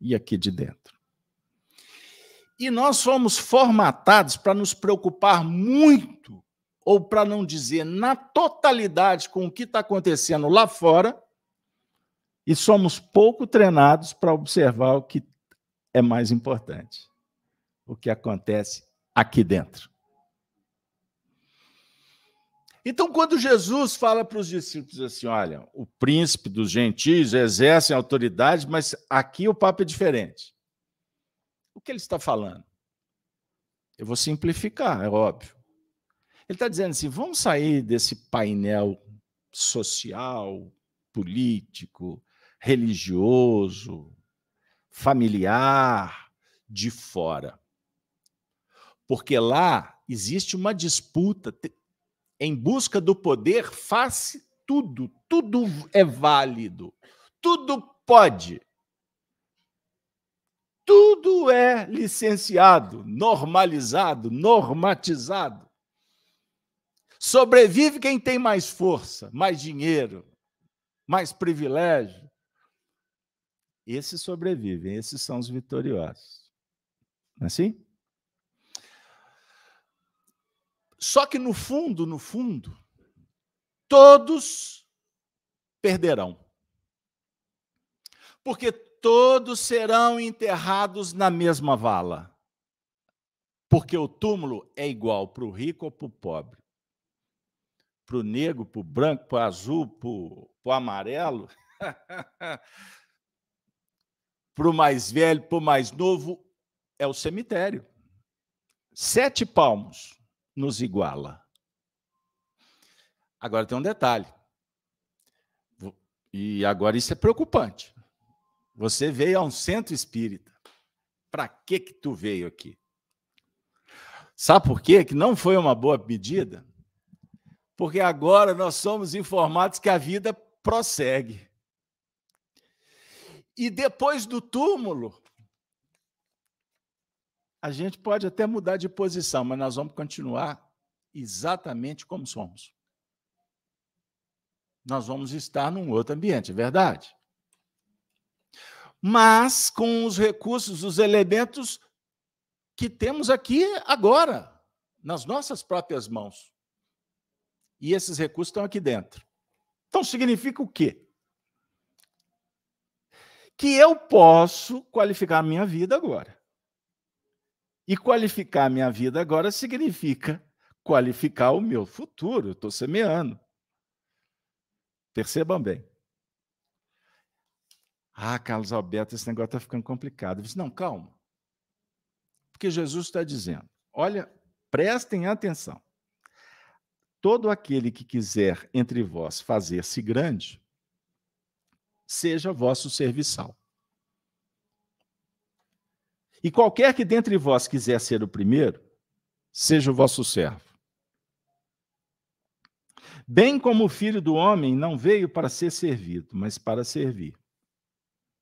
e aqui de dentro. E nós somos formatados para nos preocupar muito, ou para não dizer na totalidade, com o que está acontecendo lá fora, e somos pouco treinados para observar o que é mais importante, o que acontece aqui dentro. Então, quando Jesus fala para os discípulos assim: olha, o príncipe dos gentios exerce autoridade, mas aqui o papo é diferente. O que ele está falando? Eu vou simplificar, é óbvio. Ele está dizendo assim: vamos sair desse painel social, político, religioso, familiar, de fora. Porque lá existe uma disputa em busca do poder, faz tudo, tudo é válido, tudo pode. Tudo é licenciado, normalizado, normatizado. Sobrevive quem tem mais força, mais dinheiro, mais privilégio. Esses sobrevivem, esses são os vitoriosos. É assim? Só que no fundo, no fundo, todos perderão. Porque todos serão enterrados na mesma vala. Porque o túmulo é igual para o rico ou para o pobre. Para o negro, para o branco, para o azul, para o amarelo. para o mais velho, para o mais novo, é o cemitério. Sete palmos nos iguala. Agora tem um detalhe. E agora isso é preocupante. Você veio a um centro espírita. Para que que tu veio aqui? Sabe por quê? Que não foi uma boa medida? Porque agora nós somos informados que a vida prossegue. E depois do túmulo, a gente pode até mudar de posição, mas nós vamos continuar exatamente como somos. Nós vamos estar num outro ambiente, é verdade? Mas com os recursos, os elementos que temos aqui agora, nas nossas próprias mãos. E esses recursos estão aqui dentro. Então significa o quê? Que eu posso qualificar a minha vida agora. E qualificar a minha vida agora significa qualificar o meu futuro. Estou semeando. Percebam bem. Ah, Carlos Alberto, esse negócio está ficando complicado. Eu disse, não, calma. Porque Jesus está dizendo: olha, prestem atenção. Todo aquele que quiser entre vós fazer-se grande, seja vosso serviçal. E qualquer que dentre vós quiser ser o primeiro, seja o vosso servo. Bem como o filho do homem não veio para ser servido, mas para servir,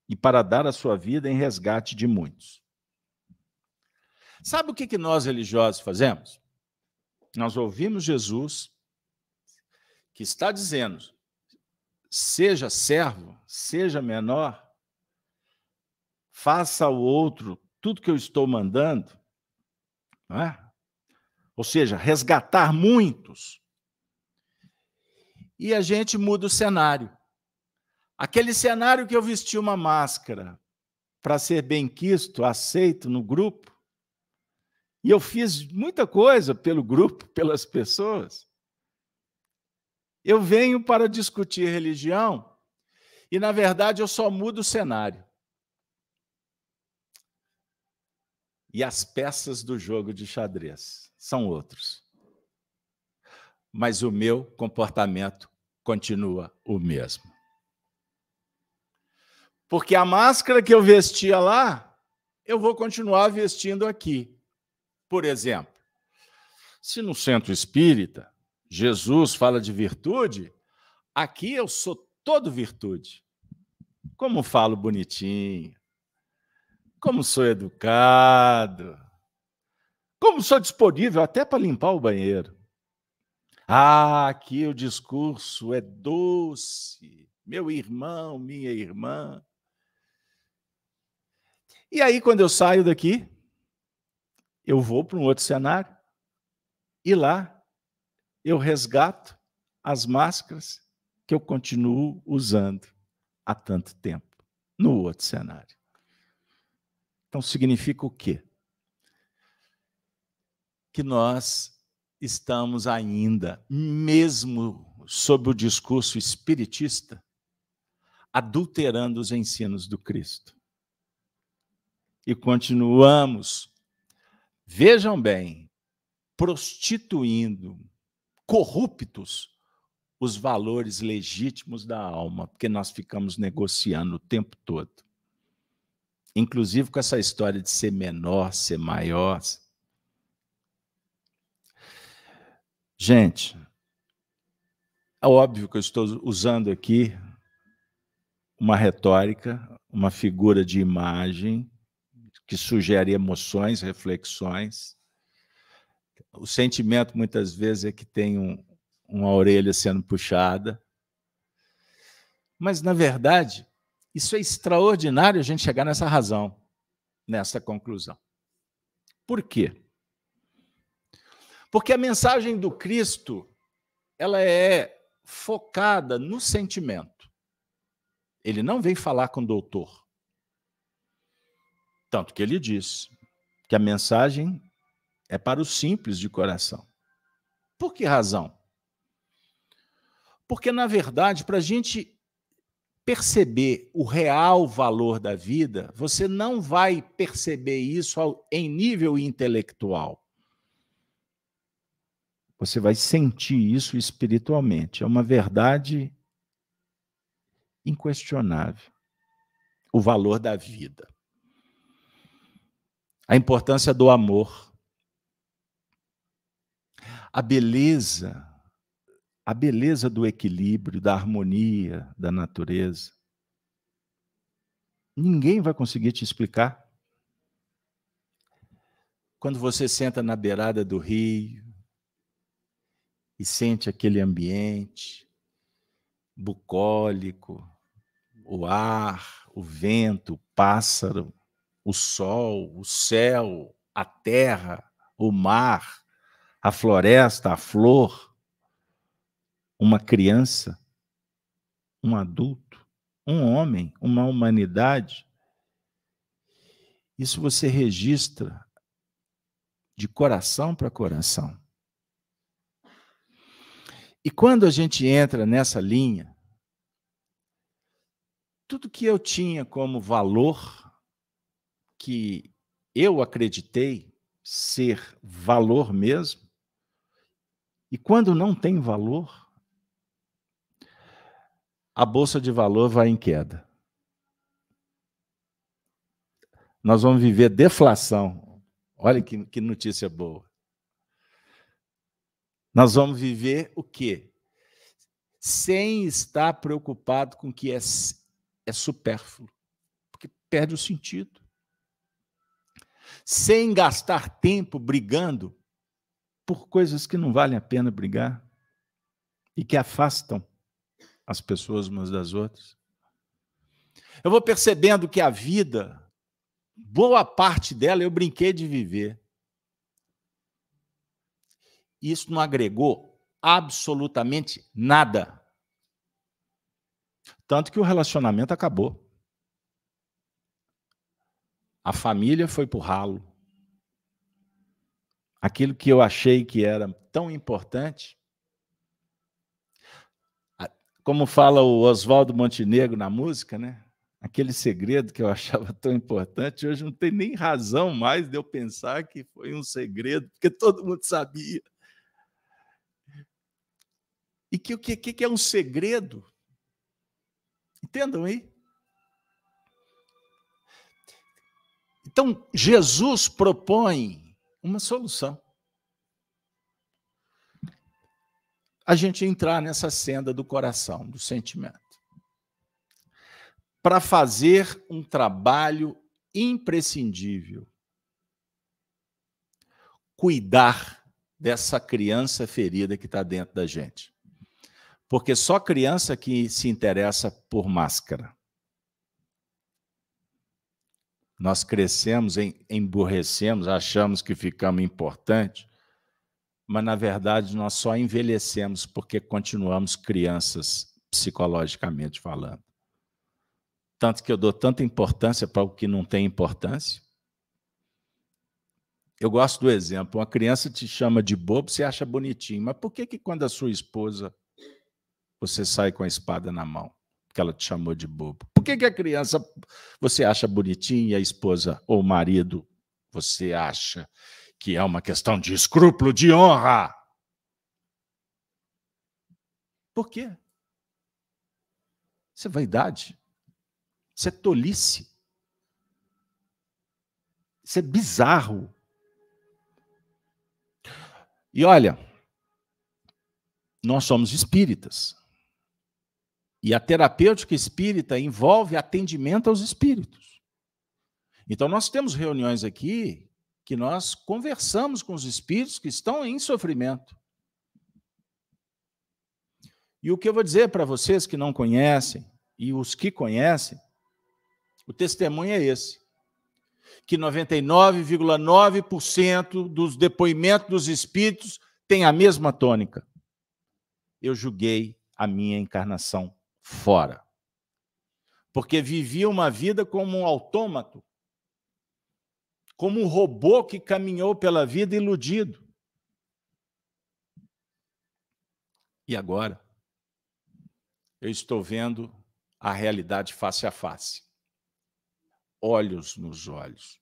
e para dar a sua vida em resgate de muitos. Sabe o que, nós religiosos fazemos? Nós ouvimos Jesus, que está dizendo: seja servo, seja menor, faça ao outro tudo que eu estou mandando, é? ou seja, resgatar muitos. E a gente muda o cenário. Aquele cenário que eu vesti uma máscara para ser bem quisto, aceito no grupo, e eu fiz muita coisa pelo grupo, pelas pessoas. Eu venho para discutir religião e, na verdade, eu só mudo o cenário. E as peças do jogo de xadrez são outros. Mas o meu comportamento continua o mesmo. Porque a máscara que eu vestia lá, eu vou continuar vestindo aqui. Por exemplo, se no centro espírita Jesus fala de virtude, aqui eu sou todo virtude. Como falo bonitinho, como sou educado, como sou disponível até para limpar o banheiro. Ah, aqui o discurso é doce, meu irmão, minha irmã. E aí, quando eu saio daqui, eu vou para um outro cenário e lá eu resgato as máscaras que eu continuo usando há tanto tempo no outro cenário. Então significa o quê? Que nós estamos ainda, mesmo sob o discurso espiritista, adulterando os ensinos do Cristo. E continuamos Vejam bem, prostituindo, corruptos os valores legítimos da alma, porque nós ficamos negociando o tempo todo. Inclusive com essa história de ser menor, ser maior. Gente, é óbvio que eu estou usando aqui uma retórica, uma figura de imagem que sugere emoções, reflexões. O sentimento, muitas vezes, é que tem um, uma orelha sendo puxada. Mas, na verdade, isso é extraordinário a gente chegar nessa razão, nessa conclusão. Por quê? Porque a mensagem do Cristo ela é focada no sentimento. Ele não vem falar com o doutor. Tanto que ele diz que a mensagem é para os simples de coração. Por que razão? Porque, na verdade, para a gente perceber o real valor da vida, você não vai perceber isso em nível intelectual. Você vai sentir isso espiritualmente. É uma verdade inquestionável. O valor da vida a importância do amor, a beleza, a beleza do equilíbrio, da harmonia da natureza. Ninguém vai conseguir te explicar. Quando você senta na beirada do rio e sente aquele ambiente bucólico, o ar, o vento, o pássaro, o sol, o céu, a terra, o mar, a floresta, a flor, uma criança, um adulto, um homem, uma humanidade. Isso você registra de coração para coração. E quando a gente entra nessa linha, tudo que eu tinha como valor, que eu acreditei ser valor mesmo, e quando não tem valor, a bolsa de valor vai em queda. Nós vamos viver deflação. Olha que, que notícia boa. Nós vamos viver o quê? Sem estar preocupado com o que é, é supérfluo, porque perde o sentido. Sem gastar tempo brigando por coisas que não valem a pena brigar e que afastam as pessoas umas das outras. Eu vou percebendo que a vida, boa parte dela eu brinquei de viver. Isso não agregou absolutamente nada. Tanto que o relacionamento acabou. A família foi para o ralo. Aquilo que eu achei que era tão importante como fala o Oswaldo Montenegro na música, né? Aquele segredo que eu achava tão importante, hoje não tem nem razão mais de eu pensar que foi um segredo, porque todo mundo sabia. E que o que, que é um segredo? Entendam aí? Então, Jesus propõe uma solução. A gente entrar nessa senda do coração, do sentimento. Para fazer um trabalho imprescindível. Cuidar dessa criança ferida que está dentro da gente. Porque só criança que se interessa por máscara. Nós crescemos, emburrecemos, achamos que ficamos importantes mas na verdade nós só envelhecemos porque continuamos crianças psicologicamente falando. Tanto que eu dou tanta importância para o que não tem importância. Eu gosto do exemplo: uma criança te chama de bobo, você acha bonitinho, mas por que, que quando a sua esposa você sai com a espada na mão? Porque ela te chamou de bobo. Por que, que a criança você acha bonitinho e a esposa ou o marido você acha que é uma questão de escrúpulo de honra. Por quê? Isso é vaidade. Isso é tolice. Isso é bizarro. E olha, nós somos espíritas. E a terapêutica espírita envolve atendimento aos espíritos. Então, nós temos reuniões aqui que nós conversamos com os espíritos que estão em sofrimento. E o que eu vou dizer para vocês que não conhecem, e os que conhecem, o testemunho é esse: que 99,9% dos depoimentos dos espíritos tem a mesma tônica. Eu julguei a minha encarnação fora. Porque vivia uma vida como um autômato como um robô que caminhou pela vida iludido. E agora? Eu estou vendo a realidade face a face. Olhos nos olhos.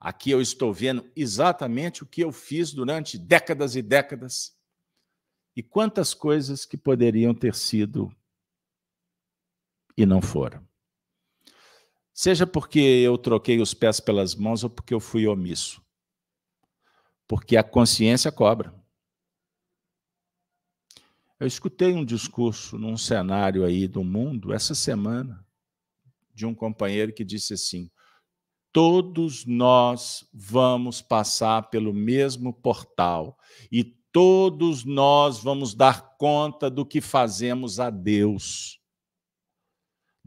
Aqui eu estou vendo exatamente o que eu fiz durante décadas e décadas. E quantas coisas que poderiam ter sido e não foram. Seja porque eu troquei os pés pelas mãos ou porque eu fui omisso. Porque a consciência cobra. Eu escutei um discurso num cenário aí do mundo essa semana de um companheiro que disse assim: todos nós vamos passar pelo mesmo portal e todos nós vamos dar conta do que fazemos a Deus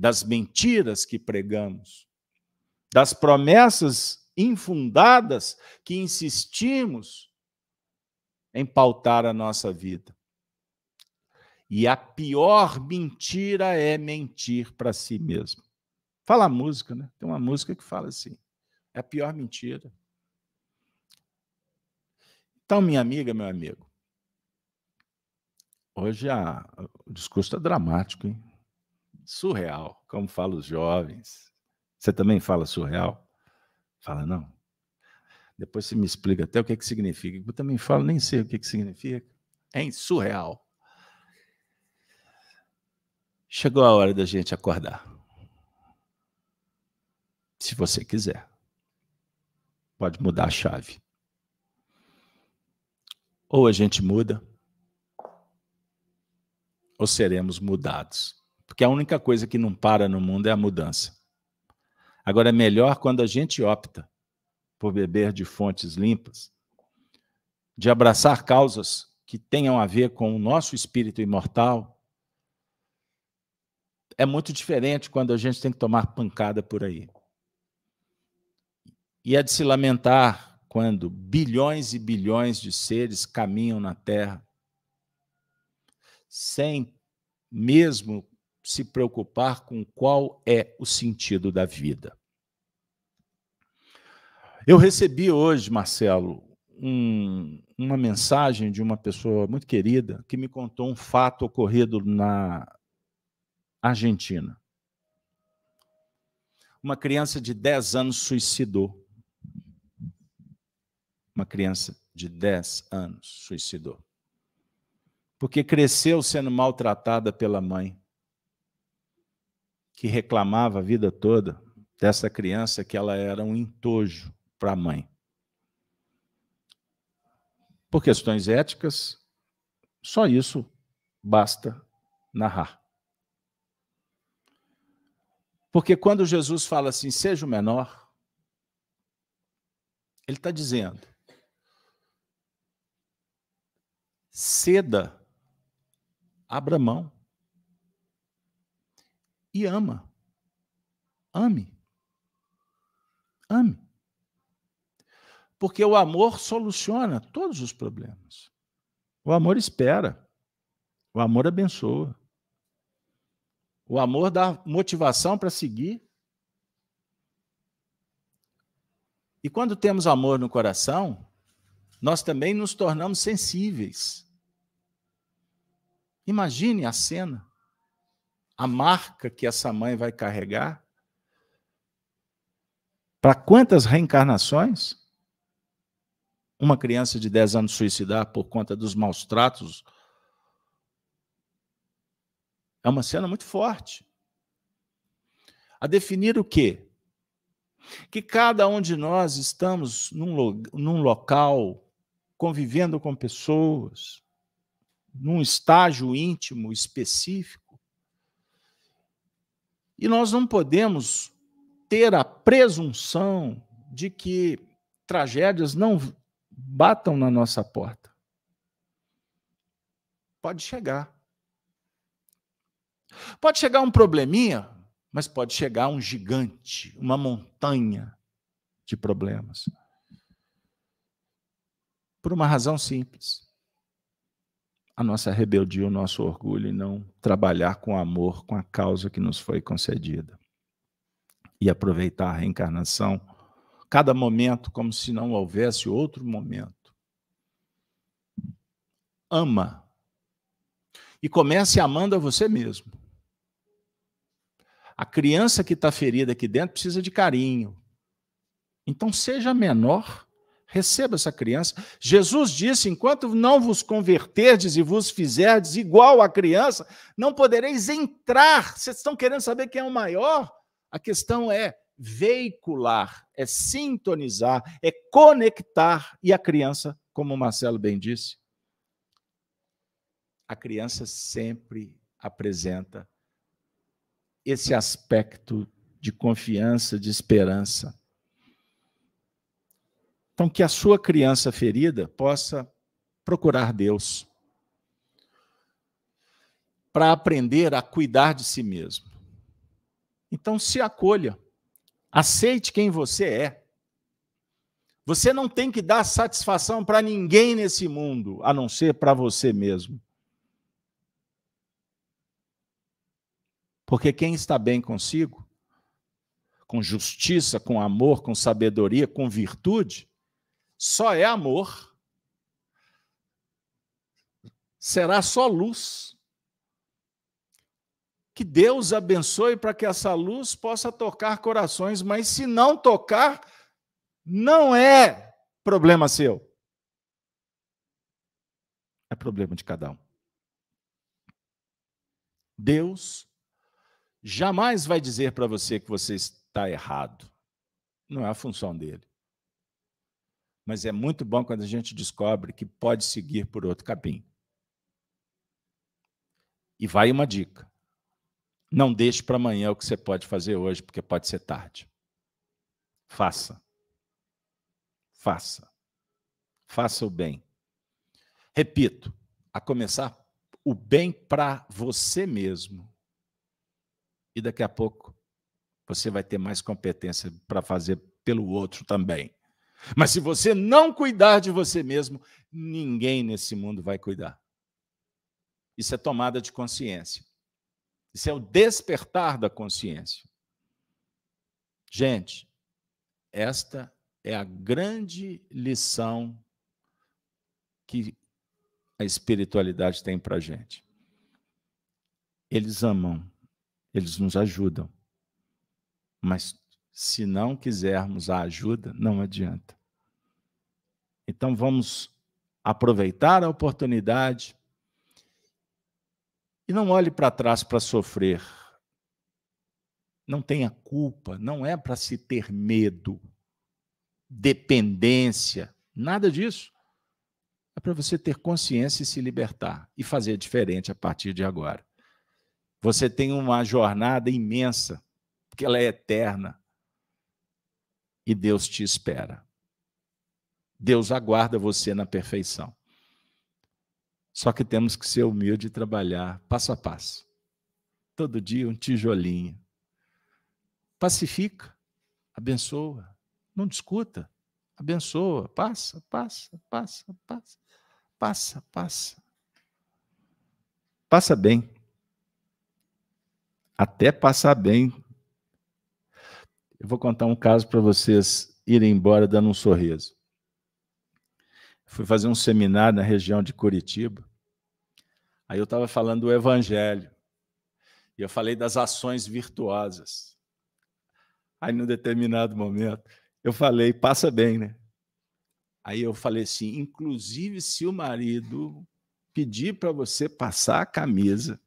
das mentiras que pregamos, das promessas infundadas que insistimos em pautar a nossa vida. E a pior mentira é mentir para si mesmo. Fala a música, né? Tem uma música que fala assim: é a pior mentira. Então, minha amiga, meu amigo, hoje a, o discurso está dramático, hein? Surreal, como falam os jovens. Você também fala surreal? Fala, não. Depois você me explica até o que, é que significa. Eu também falo, nem sei o que, é que significa. É surreal. Chegou a hora da gente acordar. Se você quiser. Pode mudar a chave. Ou a gente muda, ou seremos mudados. Porque a única coisa que não para no mundo é a mudança. Agora, é melhor quando a gente opta por beber de fontes limpas, de abraçar causas que tenham a ver com o nosso espírito imortal. É muito diferente quando a gente tem que tomar pancada por aí. E é de se lamentar quando bilhões e bilhões de seres caminham na Terra sem mesmo se preocupar com qual é o sentido da vida. Eu recebi hoje, Marcelo, um, uma mensagem de uma pessoa muito querida que me contou um fato ocorrido na Argentina. Uma criança de 10 anos suicidou. Uma criança de 10 anos suicidou porque cresceu sendo maltratada pela mãe, que reclamava a vida toda dessa criança que ela era um entojo para a mãe. Por questões éticas, só isso basta narrar. Porque quando Jesus fala assim, seja o menor, ele está dizendo, ceda abra mão. E ama. Ame. Ame. Porque o amor soluciona todos os problemas. O amor espera. O amor abençoa. O amor dá motivação para seguir. E quando temos amor no coração, nós também nos tornamos sensíveis. Imagine a cena, a marca que essa mãe vai carregar. Para quantas reencarnações? Uma criança de 10 anos suicidar por conta dos maus tratos. É uma cena muito forte. A definir o quê? Que cada um de nós estamos num, num local, convivendo com pessoas, num estágio íntimo específico. E nós não podemos ter a presunção de que tragédias não batam na nossa porta. Pode chegar. Pode chegar um probleminha, mas pode chegar um gigante, uma montanha de problemas. Por uma razão simples a nossa rebeldia, o nosso orgulho e não trabalhar com amor com a causa que nos foi concedida. E aproveitar a reencarnação, cada momento, como se não houvesse outro momento. Ama. E comece amando a você mesmo. A criança que está ferida aqui dentro precisa de carinho. Então, seja menor Receba essa criança. Jesus disse: enquanto não vos converterdes e vos fizerdes igual à criança, não podereis entrar. Vocês estão querendo saber quem é o maior? A questão é veicular, é sintonizar, é conectar. E a criança, como o Marcelo bem disse, a criança sempre apresenta esse aspecto de confiança, de esperança. Então, que a sua criança ferida possa procurar Deus para aprender a cuidar de si mesmo. Então, se acolha, aceite quem você é. Você não tem que dar satisfação para ninguém nesse mundo, a não ser para você mesmo. Porque quem está bem consigo, com justiça, com amor, com sabedoria, com virtude, só é amor, será só luz. Que Deus abençoe para que essa luz possa tocar corações, mas se não tocar, não é problema seu. É problema de cada um. Deus jamais vai dizer para você que você está errado. Não é a função dele. Mas é muito bom quando a gente descobre que pode seguir por outro caminho. E vai uma dica. Não deixe para amanhã o que você pode fazer hoje, porque pode ser tarde. Faça. Faça. Faça o bem. Repito, a começar o bem para você mesmo. E daqui a pouco você vai ter mais competência para fazer pelo outro também. Mas se você não cuidar de você mesmo, ninguém nesse mundo vai cuidar. Isso é tomada de consciência. Isso é o despertar da consciência. Gente, esta é a grande lição que a espiritualidade tem para a gente. Eles amam, eles nos ajudam, mas se não quisermos a ajuda, não adianta. Então vamos aproveitar a oportunidade e não olhe para trás para sofrer. Não tenha culpa, não é para se ter medo, dependência, nada disso. É para você ter consciência e se libertar e fazer diferente a partir de agora. Você tem uma jornada imensa, porque ela é eterna. E Deus te espera. Deus aguarda você na perfeição. Só que temos que ser humilde e trabalhar passo a passo. Todo dia um tijolinho. Pacifica, abençoa, não discuta, abençoa, passa, passa, passa, passa, passa, passa. Passa bem. Até passar bem. Eu vou contar um caso para vocês irem embora dando um sorriso. Fui fazer um seminário na região de Curitiba. Aí eu estava falando do Evangelho. E eu falei das ações virtuosas. Aí, num determinado momento, eu falei, passa bem, né? Aí eu falei assim: inclusive, se o marido pedir para você passar a camisa,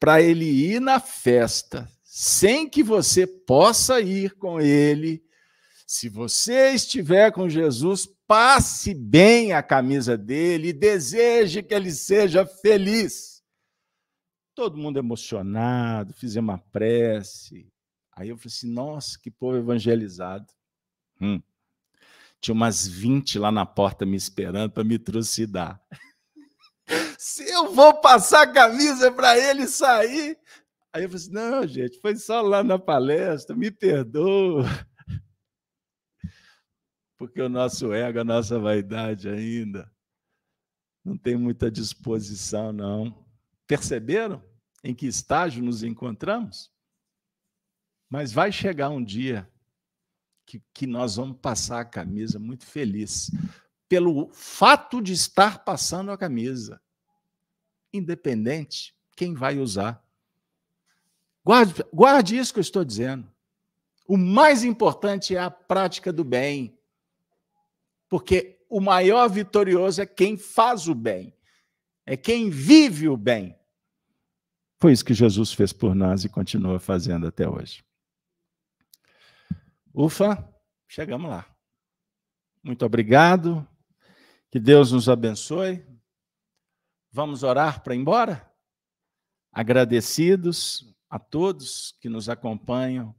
para ele ir na festa, sem que você possa ir com ele, se você estiver com Jesus, passe bem a camisa dele e deseje que ele seja feliz. Todo mundo emocionado, fizemos uma prece. Aí eu falei assim: nossa, que povo evangelizado. Hum. Tinha umas 20 lá na porta me esperando para me trucidar. Se eu vou passar a camisa para ele sair. Aí eu falei assim: não, gente, foi só lá na palestra, me perdoa. Porque o nosso ego, a nossa vaidade ainda não tem muita disposição, não. Perceberam em que estágio nos encontramos? Mas vai chegar um dia que, que nós vamos passar a camisa muito feliz, pelo fato de estar passando a camisa. Independente quem vai usar. Guarde, guarde isso que eu estou dizendo. O mais importante é a prática do bem. Porque o maior vitorioso é quem faz o bem, é quem vive o bem. Foi isso que Jesus fez por nós e continua fazendo até hoje. Ufa, chegamos lá. Muito obrigado. Que Deus nos abençoe. Vamos orar para ir embora? Agradecidos a todos que nos acompanham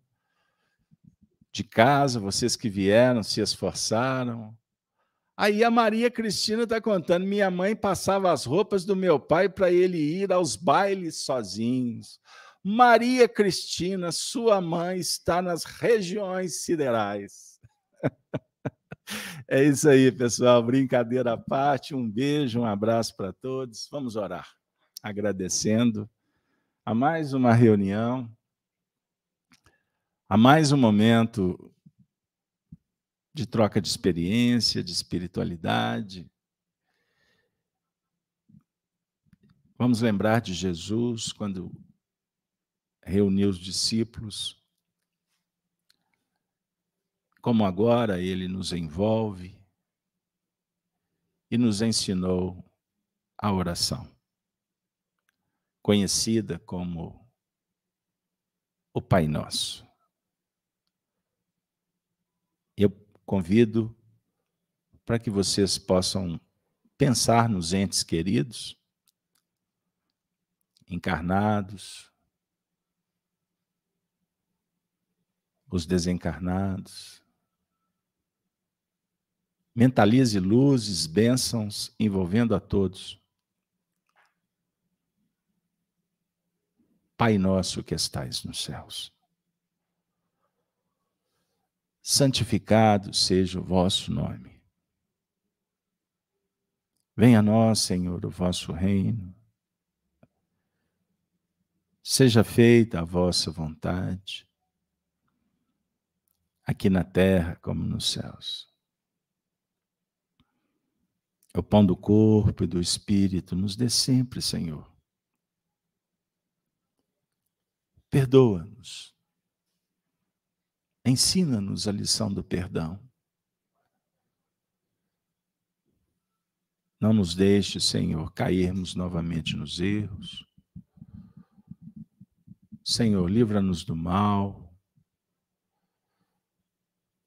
de casa, vocês que vieram, se esforçaram. Aí a Maria Cristina está contando: minha mãe passava as roupas do meu pai para ele ir aos bailes sozinhos. Maria Cristina, sua mãe, está nas regiões siderais. é isso aí, pessoal. Brincadeira à parte. Um beijo, um abraço para todos. Vamos orar. Agradecendo a mais uma reunião, a mais um momento de troca de experiência, de espiritualidade. Vamos lembrar de Jesus quando reuniu os discípulos, como agora ele nos envolve e nos ensinou a oração, conhecida como o Pai Nosso. Eu convido para que vocês possam pensar nos entes queridos, encarnados, os desencarnados. Mentalize luzes, bênçãos envolvendo a todos. Pai nosso que estais nos céus. Santificado seja o vosso nome. Venha a nós, Senhor, o vosso reino. Seja feita a vossa vontade, aqui na terra como nos céus. O pão do corpo e do espírito nos dê sempre, Senhor. Perdoa-nos. Ensina-nos a lição do perdão. Não nos deixe, Senhor, cairmos novamente nos erros. Senhor, livra-nos do mal.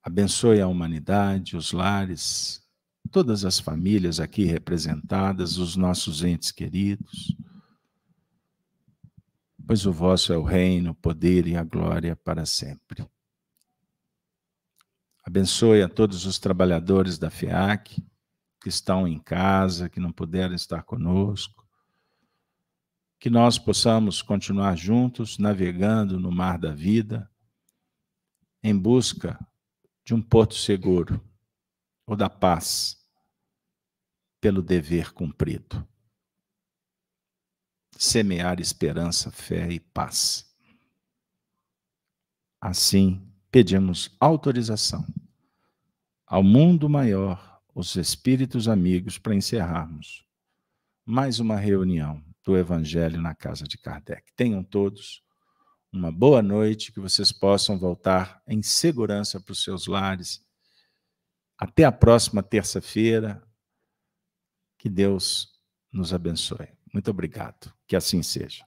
Abençoe a humanidade, os lares, todas as famílias aqui representadas, os nossos entes queridos. Pois o vosso é o reino, o poder e a glória para sempre. Abençoe a todos os trabalhadores da FEAC que estão em casa, que não puderam estar conosco. Que nós possamos continuar juntos, navegando no mar da vida, em busca de um porto seguro ou da paz pelo dever cumprido. Semear esperança, fé e paz. Assim, pedimos autorização ao mundo maior, os espíritos amigos, para encerrarmos mais uma reunião do Evangelho na casa de Kardec. Tenham todos uma boa noite, que vocês possam voltar em segurança para os seus lares. Até a próxima terça-feira, que Deus nos abençoe. Muito obrigado. Que assim seja.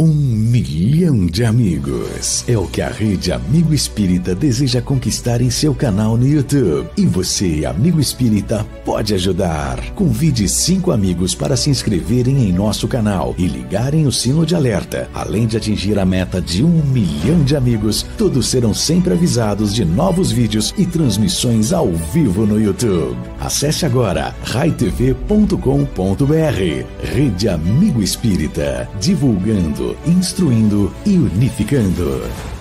Um milhão de amigos é o que a rede Amigo Espírita deseja conquistar em seu canal no YouTube. E você, amigo espírita, pode ajudar. Convide cinco amigos para se inscreverem em nosso canal e ligarem o sino de alerta. Além de atingir a meta de um milhão de amigos, todos serão sempre avisados de novos vídeos e transmissões ao vivo no YouTube. Acesse agora raitv.com.br. Rede Amigo Espírita, divulgando instruindo e unificando.